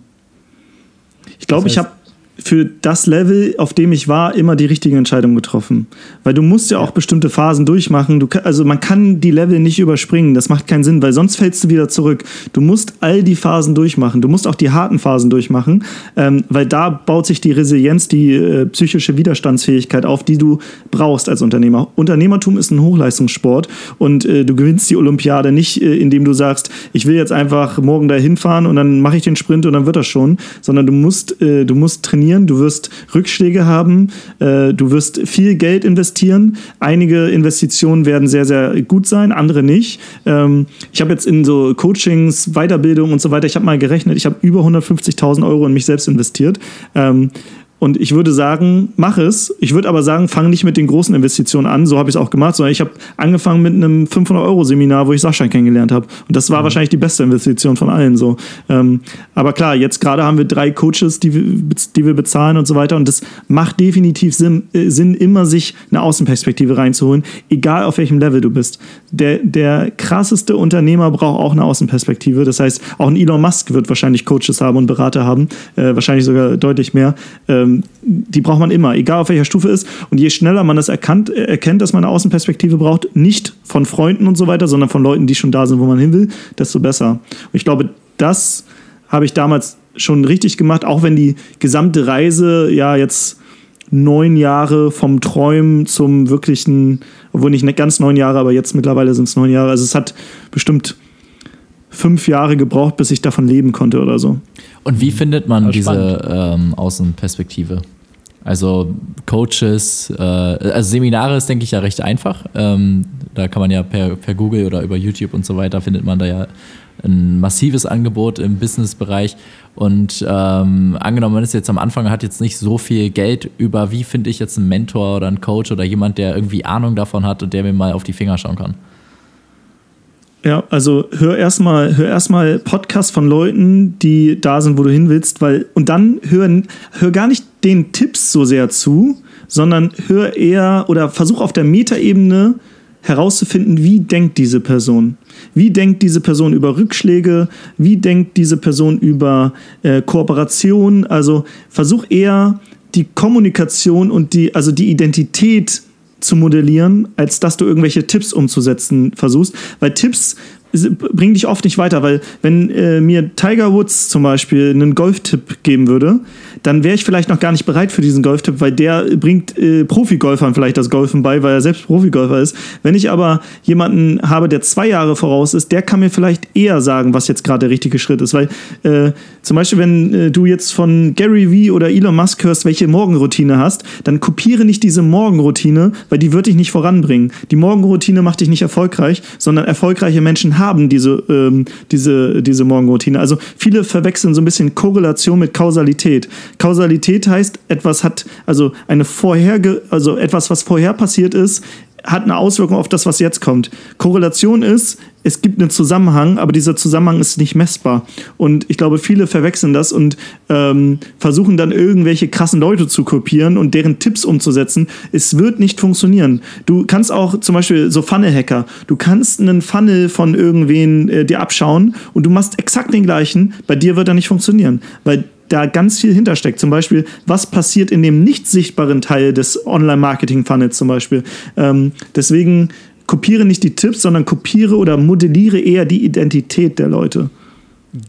ich glaube, das heißt, ich habe für das Level, auf dem ich war, immer die richtige Entscheidung getroffen. Weil du musst ja auch bestimmte Phasen durchmachen. Du, also man kann die Level nicht überspringen. Das macht keinen Sinn, weil sonst fällst du wieder zurück. Du musst all die Phasen durchmachen. Du musst auch die harten Phasen durchmachen, ähm, weil da baut sich die Resilienz, die äh, psychische Widerstandsfähigkeit auf, die du brauchst als Unternehmer. Unternehmertum ist ein Hochleistungssport und äh, du gewinnst die Olympiade nicht, äh, indem du sagst, ich will jetzt einfach morgen da hinfahren und dann mache ich den Sprint und dann wird das schon, sondern du musst, äh, du musst trainieren trainieren, du wirst Rückschläge haben, äh, du wirst viel Geld investieren. Einige Investitionen werden sehr, sehr gut sein, andere nicht. Ähm, ich habe jetzt in so Coachings, Weiterbildung und so weiter, ich habe mal gerechnet, ich habe über 150.000 Euro in mich selbst investiert. Ähm, und ich würde sagen, mach es. Ich würde aber sagen, fang nicht mit den großen Investitionen an. So habe ich es auch gemacht, sondern ich habe angefangen mit einem 500-Euro-Seminar, wo ich Sascha kennengelernt habe. Und das war mhm. wahrscheinlich die beste Investition von allen. So. Ähm, aber klar, jetzt gerade haben wir drei Coaches, die wir, die wir bezahlen und so weiter. Und das macht definitiv Sinn, äh, Sinn, immer sich eine Außenperspektive reinzuholen, egal auf welchem Level du bist. Der, der krasseste Unternehmer braucht auch eine Außenperspektive. Das heißt, auch ein Elon Musk wird wahrscheinlich Coaches haben und Berater haben, äh, wahrscheinlich sogar deutlich mehr. Ähm, die braucht man immer, egal auf welcher Stufe ist. Und je schneller man das erkannt, äh, erkennt, dass man eine Außenperspektive braucht, nicht von Freunden und so weiter, sondern von Leuten, die schon da sind, wo man hin will, desto besser. Und ich glaube, das habe ich damals schon richtig gemacht, auch wenn die gesamte Reise ja jetzt neun Jahre vom Träumen zum wirklichen, obwohl nicht ganz neun Jahre, aber jetzt mittlerweile sind es neun Jahre. Also es hat bestimmt fünf Jahre gebraucht, bis ich davon leben konnte oder so. Und wie findet man diese ähm, Außenperspektive? Also Coaches, äh, also Seminare ist, denke ich, ja recht einfach. Ähm, da kann man ja per, per Google oder über YouTube und so weiter findet man da ja ein massives Angebot im Businessbereich. Und ähm, angenommen, man ist jetzt am Anfang, hat jetzt nicht so viel Geld über, wie finde ich jetzt einen Mentor oder einen Coach oder jemand, der irgendwie Ahnung davon hat und der mir mal auf die Finger schauen kann. Ja, also hör erstmal hör Podcasts von Leuten, die da sind, wo du hin willst, weil und dann hör, hör gar nicht den Tipps so sehr zu, sondern hör eher oder versuch auf der Metaebene herauszufinden, wie denkt diese Person? Wie denkt diese Person über Rückschläge? Wie denkt diese Person über äh, Kooperation? Also versuch eher die Kommunikation und die also die Identität zu modellieren, als dass du irgendwelche Tipps umzusetzen versuchst. Weil Tipps bringen dich oft nicht weiter, weil wenn äh, mir Tiger Woods zum Beispiel einen Golftipp geben würde, dann wäre ich vielleicht noch gar nicht bereit für diesen Golftipp, weil der bringt äh, Profigolfern vielleicht das Golfen bei, weil er selbst Profigolfer ist. Wenn ich aber jemanden habe, der zwei Jahre voraus ist, der kann mir vielleicht eher sagen, was jetzt gerade der richtige Schritt ist. Weil äh, zum Beispiel, wenn äh, du jetzt von Gary Vee oder Elon Musk hörst, welche Morgenroutine hast, dann kopiere nicht diese Morgenroutine, weil die wird dich nicht voranbringen. Die Morgenroutine macht dich nicht erfolgreich, sondern erfolgreiche Menschen haben diese, ähm, diese, diese Morgenroutine. Also viele verwechseln so ein bisschen Korrelation mit Kausalität. Kausalität heißt, etwas hat, also eine vorherge, also etwas, was vorher passiert ist, hat eine Auswirkung auf das, was jetzt kommt. Korrelation ist, es gibt einen Zusammenhang, aber dieser Zusammenhang ist nicht messbar. Und ich glaube, viele verwechseln das und ähm, versuchen dann irgendwelche krassen Leute zu kopieren und deren Tipps umzusetzen. Es wird nicht funktionieren. Du kannst auch zum Beispiel so Funnel-Hacker, du kannst einen Funnel von irgendwen äh, dir abschauen und du machst exakt den gleichen. Bei dir wird er nicht funktionieren, weil da ganz viel hintersteckt. Zum Beispiel, was passiert in dem nicht sichtbaren Teil des Online-Marketing-Funnels zum Beispiel. Ähm, deswegen kopiere nicht die Tipps, sondern kopiere oder modelliere eher die Identität der Leute.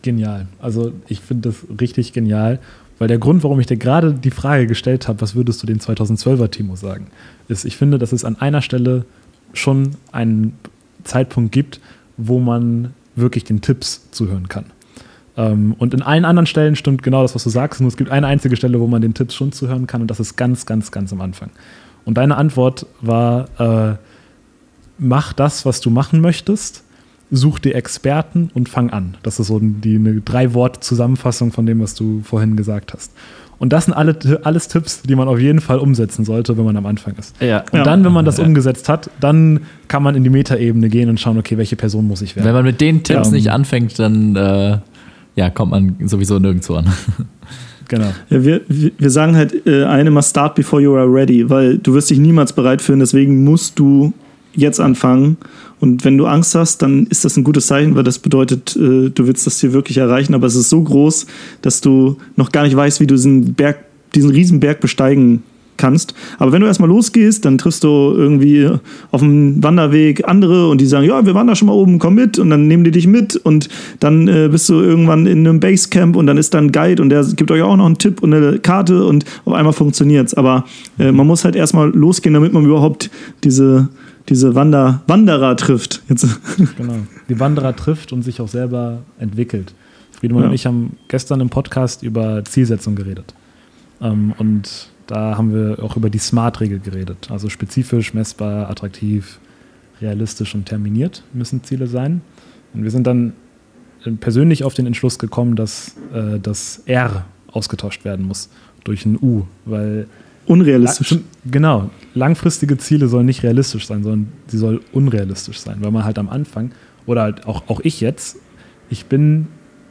Genial. Also ich finde das richtig genial. Weil der Grund, warum ich dir gerade die Frage gestellt habe, was würdest du dem 2012er Timo sagen, ist, ich finde, dass es an einer Stelle schon einen Zeitpunkt gibt, wo man wirklich den Tipps zuhören kann. Ähm, und in allen anderen Stellen stimmt genau das, was du sagst. Nur es gibt eine einzige Stelle, wo man den Tipps schon zuhören kann und das ist ganz, ganz, ganz am Anfang. Und deine Antwort war, äh, mach das, was du machen möchtest, such dir Experten und fang an. Das ist so die eine Drei-Wort-Zusammenfassung von dem, was du vorhin gesagt hast. Und das sind alle, alles Tipps, die man auf jeden Fall umsetzen sollte, wenn man am Anfang ist. Ja. Und dann, wenn man das ja. umgesetzt hat, dann kann man in die Metaebene gehen und schauen, okay, welche Person muss ich werden. Wenn man mit den Tipps ja, nicht anfängt, dann äh, ja, kommt man sowieso nirgendwo an. Genau. Ja, wir, wir sagen halt äh, eine mal start before you are ready, weil du wirst dich niemals bereit fühlen, deswegen musst du jetzt anfangen. Und wenn du Angst hast, dann ist das ein gutes Zeichen, weil das bedeutet, äh, du willst das Ziel wirklich erreichen, aber es ist so groß, dass du noch gar nicht weißt, wie du diesen Berg, diesen Riesenberg besteigen kannst. Aber wenn du erstmal losgehst, dann triffst du irgendwie auf dem Wanderweg andere und die sagen, ja, wir waren da schon mal oben, komm mit und dann nehmen die dich mit und dann äh, bist du irgendwann in einem Basecamp und dann ist da ein Guide und der gibt euch auch noch einen Tipp und eine Karte und auf einmal funktioniert es. Aber äh, man muss halt erstmal losgehen, damit man überhaupt diese, diese Wander Wanderer trifft. Jetzt. Genau, die Wanderer trifft und sich auch selber entwickelt. Friedemann ja. und ich haben gestern im Podcast über Zielsetzung geredet. Ähm, und da haben wir auch über die SMART-Regel geredet. Also spezifisch, messbar, attraktiv, realistisch und terminiert müssen Ziele sein. Und wir sind dann äh, persönlich auf den Entschluss gekommen, dass äh, das R ausgetauscht werden muss durch ein U, weil unrealistisch. Genau, langfristige Ziele sollen nicht realistisch sein, sondern sie sollen unrealistisch sein, weil man halt am Anfang oder halt auch, auch ich jetzt, ich bin,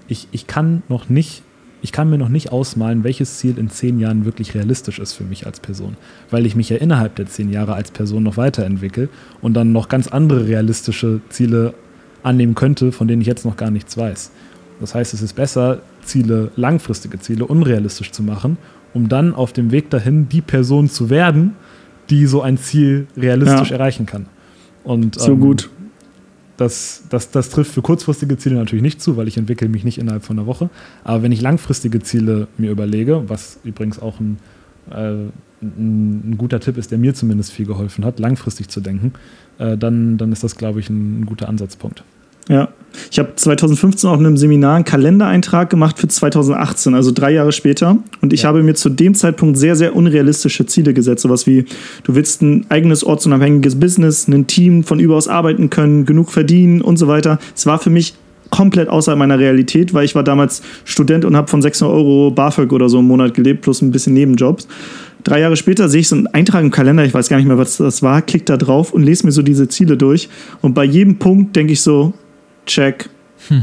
ich, ich kann noch nicht ich kann mir noch nicht ausmalen, welches Ziel in zehn Jahren wirklich realistisch ist für mich als Person, weil ich mich ja innerhalb der zehn Jahre als Person noch weiterentwickle und dann noch ganz andere realistische Ziele annehmen könnte, von denen ich jetzt noch gar nichts weiß. Das heißt, es ist besser, Ziele, langfristige Ziele unrealistisch zu machen, um dann auf dem Weg dahin die Person zu werden, die so ein Ziel realistisch ja. erreichen kann. Und, so ähm, gut das, das, das trifft für kurzfristige Ziele natürlich nicht zu, weil ich entwickle mich nicht innerhalb von einer Woche. Aber wenn ich langfristige Ziele mir überlege, was übrigens auch ein, äh, ein, guter Tipp ist, der mir zumindest viel geholfen hat, langfristig zu denken, äh, dann, dann ist das, glaube ich, ein, ein guter Ansatzpunkt. Ja, ich habe 2015 auf einem Seminar einen Kalendereintrag gemacht für 2018, also drei Jahre später. Und ich ja. habe mir zu dem Zeitpunkt sehr, sehr unrealistische Ziele gesetzt. Sowas wie, du willst ein eigenes ortsunabhängiges Business, ein Team von überaus arbeiten können, genug verdienen und so weiter. Es war für mich komplett außerhalb meiner Realität, weil ich war damals Student und habe von 600 Euro BAföG oder so im Monat gelebt, plus ein bisschen Nebenjobs. Drei Jahre später sehe ich so einen Eintrag im Kalender, ich weiß gar nicht mehr, was das war, klick da drauf und lese mir so diese Ziele durch. Und bei jedem Punkt denke ich so, check.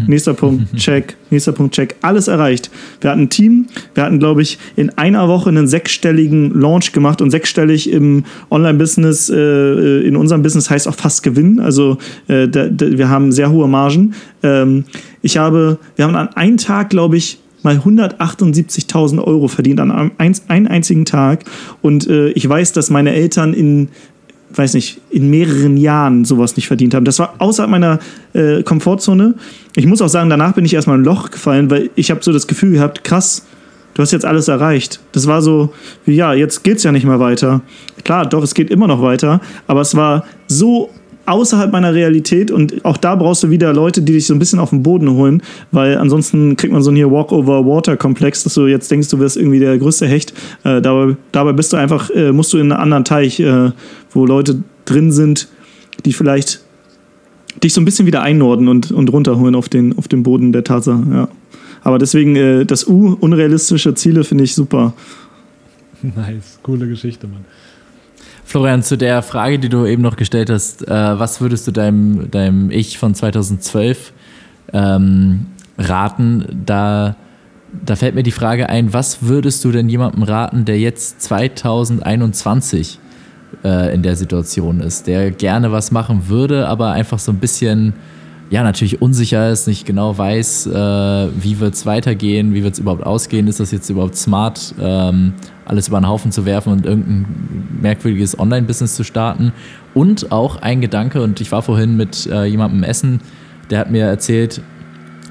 Nächster Punkt, check. Nächster Punkt, check. Alles erreicht. Wir hatten ein Team. Wir hatten, glaube ich, in einer Woche einen sechsstelligen Launch gemacht und sechsstellig im Online-Business, äh, in unserem Business heißt auch fast Gewinn. Also äh, da, da, wir haben sehr hohe Margen. Ähm, ich habe, wir haben an einem Tag, glaube ich, mal 178.000 Euro verdient an einem, einen einzigen Tag. Und äh, ich weiß, dass meine Eltern in weiß nicht, in mehreren Jahren sowas nicht verdient haben. Das war außerhalb meiner äh, Komfortzone. Ich muss auch sagen, danach bin ich erstmal in ein Loch gefallen, weil ich habe so das Gefühl gehabt, krass, du hast jetzt alles erreicht. Das war so, wie ja, jetzt geht's ja nicht mehr weiter. Klar, doch, es geht immer noch weiter, aber es war so außerhalb meiner Realität und auch da brauchst du wieder Leute, die dich so ein bisschen auf den Boden holen, weil ansonsten kriegt man so einen hier Walk-over-Water-Komplex, dass du jetzt denkst, du wirst irgendwie der größte Hecht. Äh, dabei, dabei bist du einfach, äh, musst du in einen anderen Teich, äh, wo Leute drin sind, die vielleicht dich so ein bisschen wieder einnorden und, und runterholen auf den, auf den Boden der Tatsache. Ja. Aber deswegen äh, das U, unrealistische Ziele, finde ich super. Nice, coole Geschichte, Mann. Florian, zu der Frage, die du eben noch gestellt hast, äh, was würdest du deinem, deinem Ich von 2012 ähm, raten? Da, da fällt mir die Frage ein, was würdest du denn jemandem raten, der jetzt 2021 äh, in der Situation ist, der gerne was machen würde, aber einfach so ein bisschen ja, natürlich unsicher ist, nicht genau weiß, äh, wie wird es weitergehen, wie wird es überhaupt ausgehen, ist das jetzt überhaupt smart, ähm, alles über den Haufen zu werfen und irgendein merkwürdiges Online-Business zu starten. Und auch ein Gedanke, und ich war vorhin mit äh, jemandem essen, der hat mir erzählt,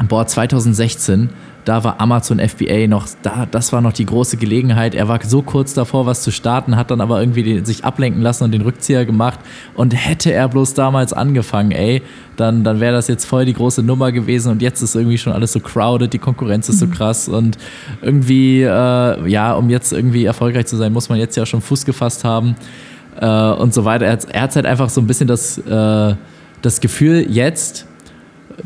boah, 2016, da war Amazon FBA noch, da, das war noch die große Gelegenheit. Er war so kurz davor, was zu starten, hat dann aber irgendwie den, sich ablenken lassen und den Rückzieher gemacht. Und hätte er bloß damals angefangen, ey, dann, dann wäre das jetzt voll die große Nummer gewesen und jetzt ist irgendwie schon alles so crowded, die Konkurrenz ist so mhm. krass und irgendwie, äh, ja, um jetzt irgendwie erfolgreich zu sein, muss man jetzt ja schon Fuß gefasst haben äh, und so weiter. Er hat, er halt einfach so ein bisschen das, äh, das Gefühl jetzt,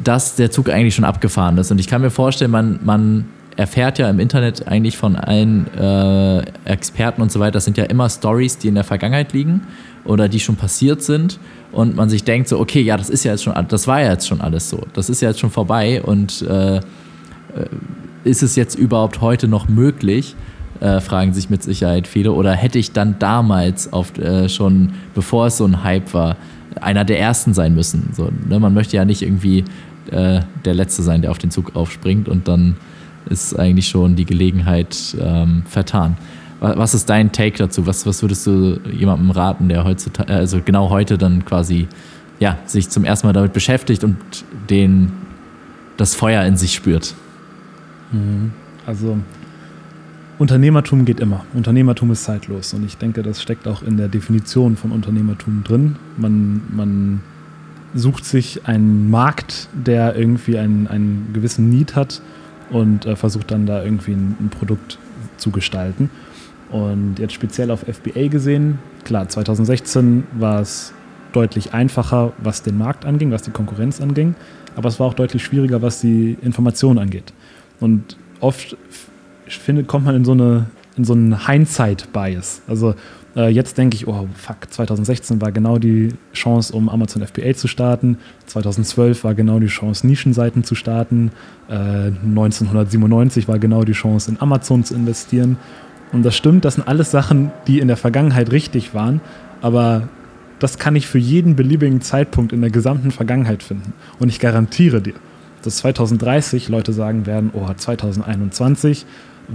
dass der Zug eigentlich schon abgefahren ist. Und ich kann mir vorstellen, man, man erfährt ja im Internet eigentlich von allen äh, Experten und so weiter, das sind ja immer Stories, die in der Vergangenheit liegen oder die schon passiert sind und man sich denkt so, okay, ja, das ist ja jetzt schon, das war ja jetzt schon alles so, das ist ja jetzt schon vorbei und äh, ist es jetzt überhaupt heute noch möglich? Äh, fragen sich mit Sicherheit viele. Oder hätte ich dann damals auf, äh, schon, bevor es so ein Hype war, einer der ersten sein müssen. So, ne? Man möchte ja nicht irgendwie äh, der Letzte sein, der auf den Zug aufspringt und dann ist eigentlich schon die Gelegenheit ähm, vertan. Was ist dein Take dazu? Was, was würdest du jemandem raten, der heutzutage, also genau heute dann quasi ja, sich zum ersten Mal damit beschäftigt und den, das Feuer in sich spürt? Mhm. Also Unternehmertum geht immer. Unternehmertum ist zeitlos. Und ich denke, das steckt auch in der Definition von Unternehmertum drin. Man, man sucht sich einen Markt, der irgendwie einen, einen gewissen Need hat und äh, versucht dann da irgendwie ein, ein, Produkt zu gestalten. Und jetzt speziell auf FBA gesehen, klar, 2016 war es deutlich einfacher, was den Markt anging, was die Konkurrenz anging, aber es war auch deutlich schwieriger, was die Information angeht. Und oft finde, kommt man in so, eine, in so einen Hindsight-Bias. Also äh, jetzt denke ich, oh fuck, 2016 war genau die Chance, um Amazon FBA zu starten. 2012 war genau die Chance, Nischenseiten zu starten. Äh, 1997 war genau die Chance, in Amazon zu investieren. Und das stimmt, das sind alles Sachen, die in der Vergangenheit richtig waren, aber das kann ich für jeden beliebigen Zeitpunkt in der gesamten Vergangenheit finden. Und ich garantiere dir, dass 2030 Leute sagen werden, oh, 2021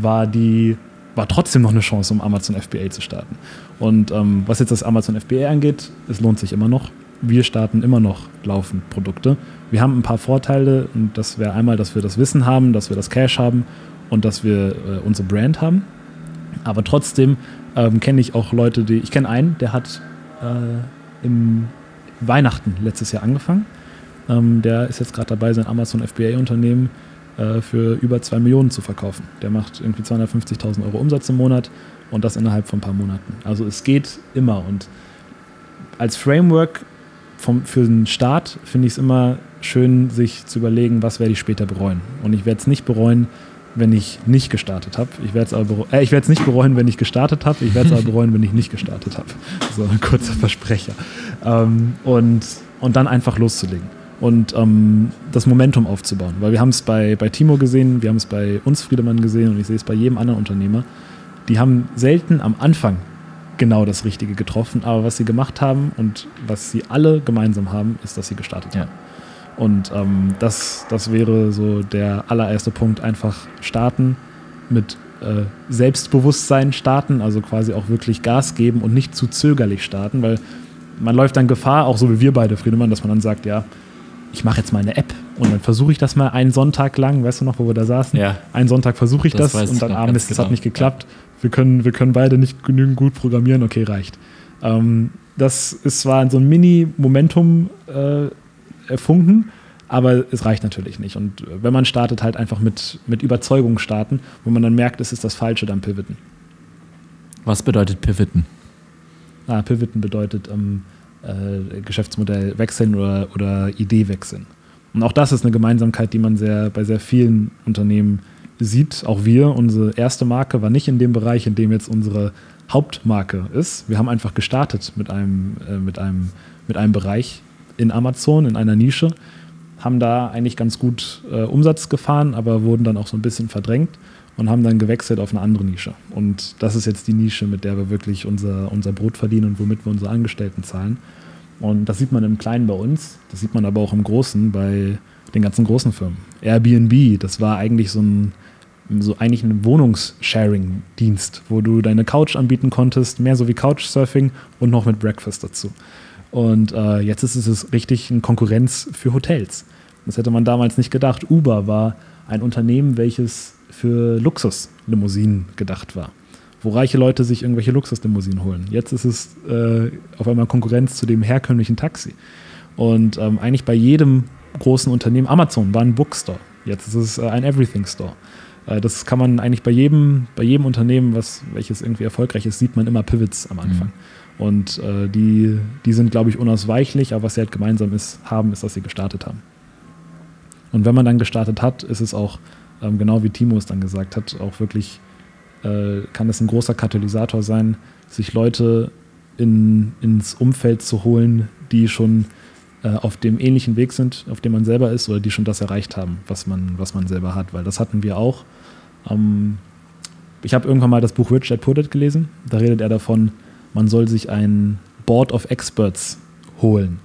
war die war trotzdem noch eine Chance, um Amazon FBA zu starten. Und ähm, was jetzt das Amazon FBA angeht, es lohnt sich immer noch. Wir starten immer noch laufend Produkte. Wir haben ein paar Vorteile und das wäre einmal, dass wir das Wissen haben, dass wir das Cash haben und dass wir äh, unsere Brand haben. Aber trotzdem ähm, kenne ich auch Leute, die ich kenne einen, der hat äh, im Weihnachten letztes Jahr angefangen. Ähm, der ist jetzt gerade dabei, sein Amazon FBA-Unternehmen äh, für über 2 Millionen zu verkaufen. Der macht irgendwie 250.000 Euro Umsatz im Monat und das innerhalb von ein paar Monaten. Also es geht immer und als Framework vom, für den Start finde ich es immer schön, sich zu überlegen, was werde ich später bereuen. Und ich werde es nicht bereuen, wenn ich nicht gestartet habe. Ich werde es äh, nicht bereuen, wenn ich gestartet habe. Ich werde es aber bereuen, wenn ich nicht gestartet habe. So ein kurzer Versprecher. Ähm, und, und dann einfach loszulegen und ähm, das Momentum aufzubauen. Weil wir haben es bei, bei Timo gesehen, wir haben es bei uns Friedemann gesehen und ich sehe es bei jedem anderen Unternehmer. Die haben selten am Anfang genau das Richtige getroffen, aber was sie gemacht haben und was sie alle gemeinsam haben, ist, dass sie gestartet ja. haben. Und ähm, das, das wäre so der allererste Punkt, einfach starten mit äh, Selbstbewusstsein starten, also quasi auch wirklich Gas geben und nicht zu zögerlich starten, weil man läuft dann Gefahr, auch so wie wir beide, Friedemann, dass man dann sagt, ja, ich mache jetzt mal eine App und dann versuche ich das mal einen Sonntag lang, weißt du noch, wo wir da saßen? Ja. Einen Sonntag versuche ich das, das und dann abends, es genau. hat nicht geklappt. Ja. Wir, können, wir können beide nicht genügend gut programmieren, okay, reicht. Ähm, das ist zwar so ein Mini-Momentum äh, erfunden, aber es reicht natürlich nicht. Und wenn man startet, halt einfach mit, mit Überzeugung starten, wo man dann merkt, es ist das Falsche, dann pivoten. Was bedeutet pivoten? Ah, pivoten bedeutet, ähm, äh, Geschäftsmodell wechseln oder, oder Idee wechseln. Und auch das ist eine Gemeinsamkeit, die man sehr, bei sehr vielen Unternehmen sieht. Auch wir, unsere erste Marke war nicht in dem Bereich, in dem jetzt unsere Hauptmarke ist. Wir haben einfach gestartet mit einem, äh, mit einem, mit einem Bereich in Amazon, in einer Nische, haben da eigentlich ganz gut äh, Umsatz gefahren, aber wurden dann auch so ein bisschen verdrängt und haben dann gewechselt auf eine andere Nische. Und das ist jetzt die Nische, mit der wir wirklich unser, unser Brot verdienen und womit wir unsere Angestellten zahlen. Und das sieht man im Kleinen bei uns, das sieht man aber auch im Großen bei den ganzen großen Firmen. Airbnb, das war eigentlich so ein, so eigentlich ein Wohnungssharing-Dienst, wo du deine Couch anbieten konntest, mehr so wie Couchsurfing und noch mit Breakfast dazu. Und äh, jetzt ist es richtig eine Konkurrenz für Hotels. Das hätte man damals nicht gedacht. Uber war ein Unternehmen, welches für Luxuslimousinen gedacht war, wo reiche Leute sich irgendwelche Luxuslimousinen holen. Jetzt ist es äh, auf einmal Konkurrenz zu dem herkömmlichen Taxi. Und ähm, eigentlich bei jedem großen Unternehmen, Amazon war ein Bookstore, jetzt ist es äh, ein Everything Store. Äh, das kann man eigentlich bei jedem, bei jedem Unternehmen, was, welches irgendwie erfolgreich ist, sieht man immer Pivots am Anfang. Mhm. Und äh, die, die sind, glaube ich, unausweichlich, aber was sie halt gemeinsam ist, haben, ist, dass sie gestartet haben. Und wenn man dann gestartet hat, ist es auch, ähm, genau wie Timo es dann gesagt hat, auch wirklich, äh, kann es ein großer Katalysator sein, sich Leute in, ins Umfeld zu holen, die schon äh, auf dem ähnlichen Weg sind, auf dem man selber ist oder die schon das erreicht haben, was man, was man selber hat. Weil das hatten wir auch. Ähm, ich habe irgendwann mal das Buch Rich Dad Poor Dad gelesen. Da redet er davon, man soll sich ein Board of Experts holen.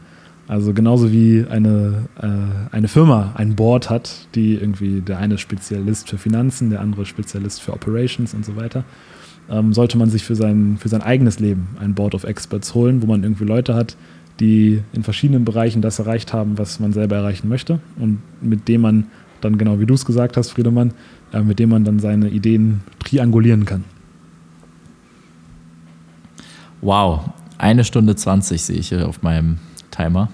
Also genauso wie eine, äh, eine Firma ein Board hat, die irgendwie der eine Spezialist für Finanzen, der andere Spezialist für Operations und so weiter, ähm, sollte man sich für sein, für sein eigenes Leben ein Board of Experts holen, wo man irgendwie Leute hat, die in verschiedenen Bereichen das erreicht haben, was man selber erreichen möchte und mit dem man dann, genau wie du es gesagt hast, Friedemann, äh, mit dem man dann seine Ideen triangulieren kann. Wow, eine Stunde 20 sehe ich hier auf meinem Timer.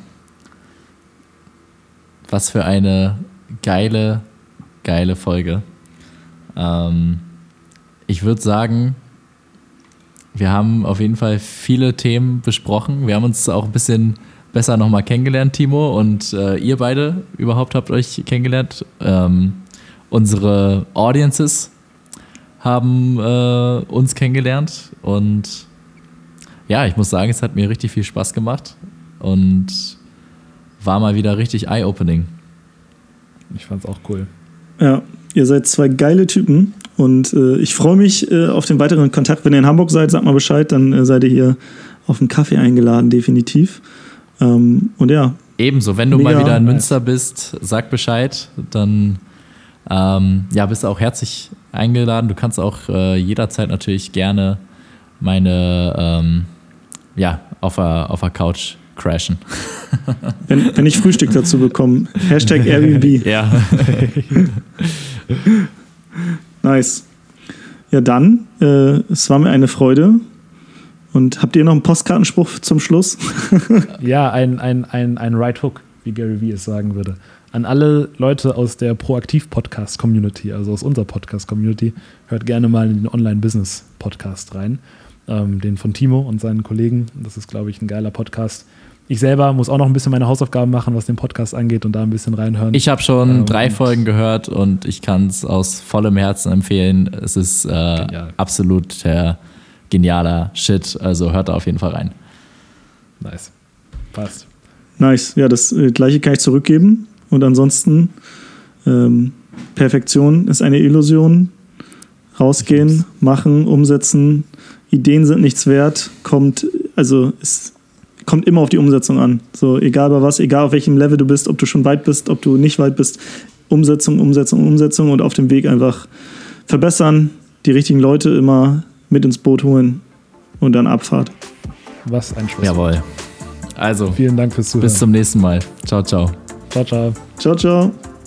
Was für eine geile, geile Folge. Ähm, ich würde sagen, wir haben auf jeden Fall viele Themen besprochen. Wir haben uns auch ein bisschen besser nochmal kennengelernt, Timo, und äh, ihr beide überhaupt habt euch kennengelernt. Ähm, unsere Audiences haben äh, uns kennengelernt und ja, ich muss sagen, es hat mir richtig viel Spaß gemacht und war mal wieder richtig eye-opening. Ich fand's auch cool. Ja, ihr seid zwei geile Typen und äh, ich freue mich äh, auf den weiteren Kontakt. Wenn ihr in Hamburg seid, sagt mal Bescheid, dann äh, seid ihr hier auf einen Kaffee eingeladen, definitiv. Ähm, und ja. Ebenso, wenn du mal wieder in Münster bist, sag Bescheid, dann ähm, ja, bist du auch herzlich eingeladen. Du kannst auch äh, jederzeit natürlich gerne meine ähm, ja, auf der auf Couch crashen. Wenn, wenn ich Frühstück dazu bekomme. Hashtag Airbnb. Ja. Nice. Ja, dann, äh, es war mir eine Freude. Und habt ihr noch einen Postkartenspruch zum Schluss? ja, ein, ein, ein, ein Right Hook, wie Gary Vee es sagen würde. An alle Leute aus der Proaktiv-Podcast-Community, also aus unserer Podcast-Community, hört gerne mal in den Online-Business-Podcast rein. Ähm, den von Timo und seinen Kollegen. Das ist, glaube ich, ein geiler Podcast ich selber muss auch noch ein bisschen meine Hausaufgaben machen, was den Podcast angeht und da ein bisschen reinhören. Ich habe schon ähm, drei Folgen gehört und ich kann es aus vollem Herzen empfehlen. Es ist äh, absolut der genialer Shit. Also hört da auf jeden Fall rein. Nice. Passt. Nice. Ja, das äh, gleiche kann ich zurückgeben. Und ansonsten, ähm, Perfektion ist eine Illusion. Rausgehen, machen, umsetzen. Ideen sind nichts wert. Kommt, also ist kommt immer auf die Umsetzung an. So, egal bei was, egal auf welchem Level du bist, ob du schon weit bist, ob du nicht weit bist. Umsetzung, Umsetzung, Umsetzung und auf dem Weg einfach verbessern, die richtigen Leute immer mit ins Boot holen und dann Abfahrt. Was ein Schluss. Jawohl. Also, vielen Dank fürs Zuhören. Bis zum nächsten Mal. Ciao, ciao. Ciao, ciao. Ciao, ciao.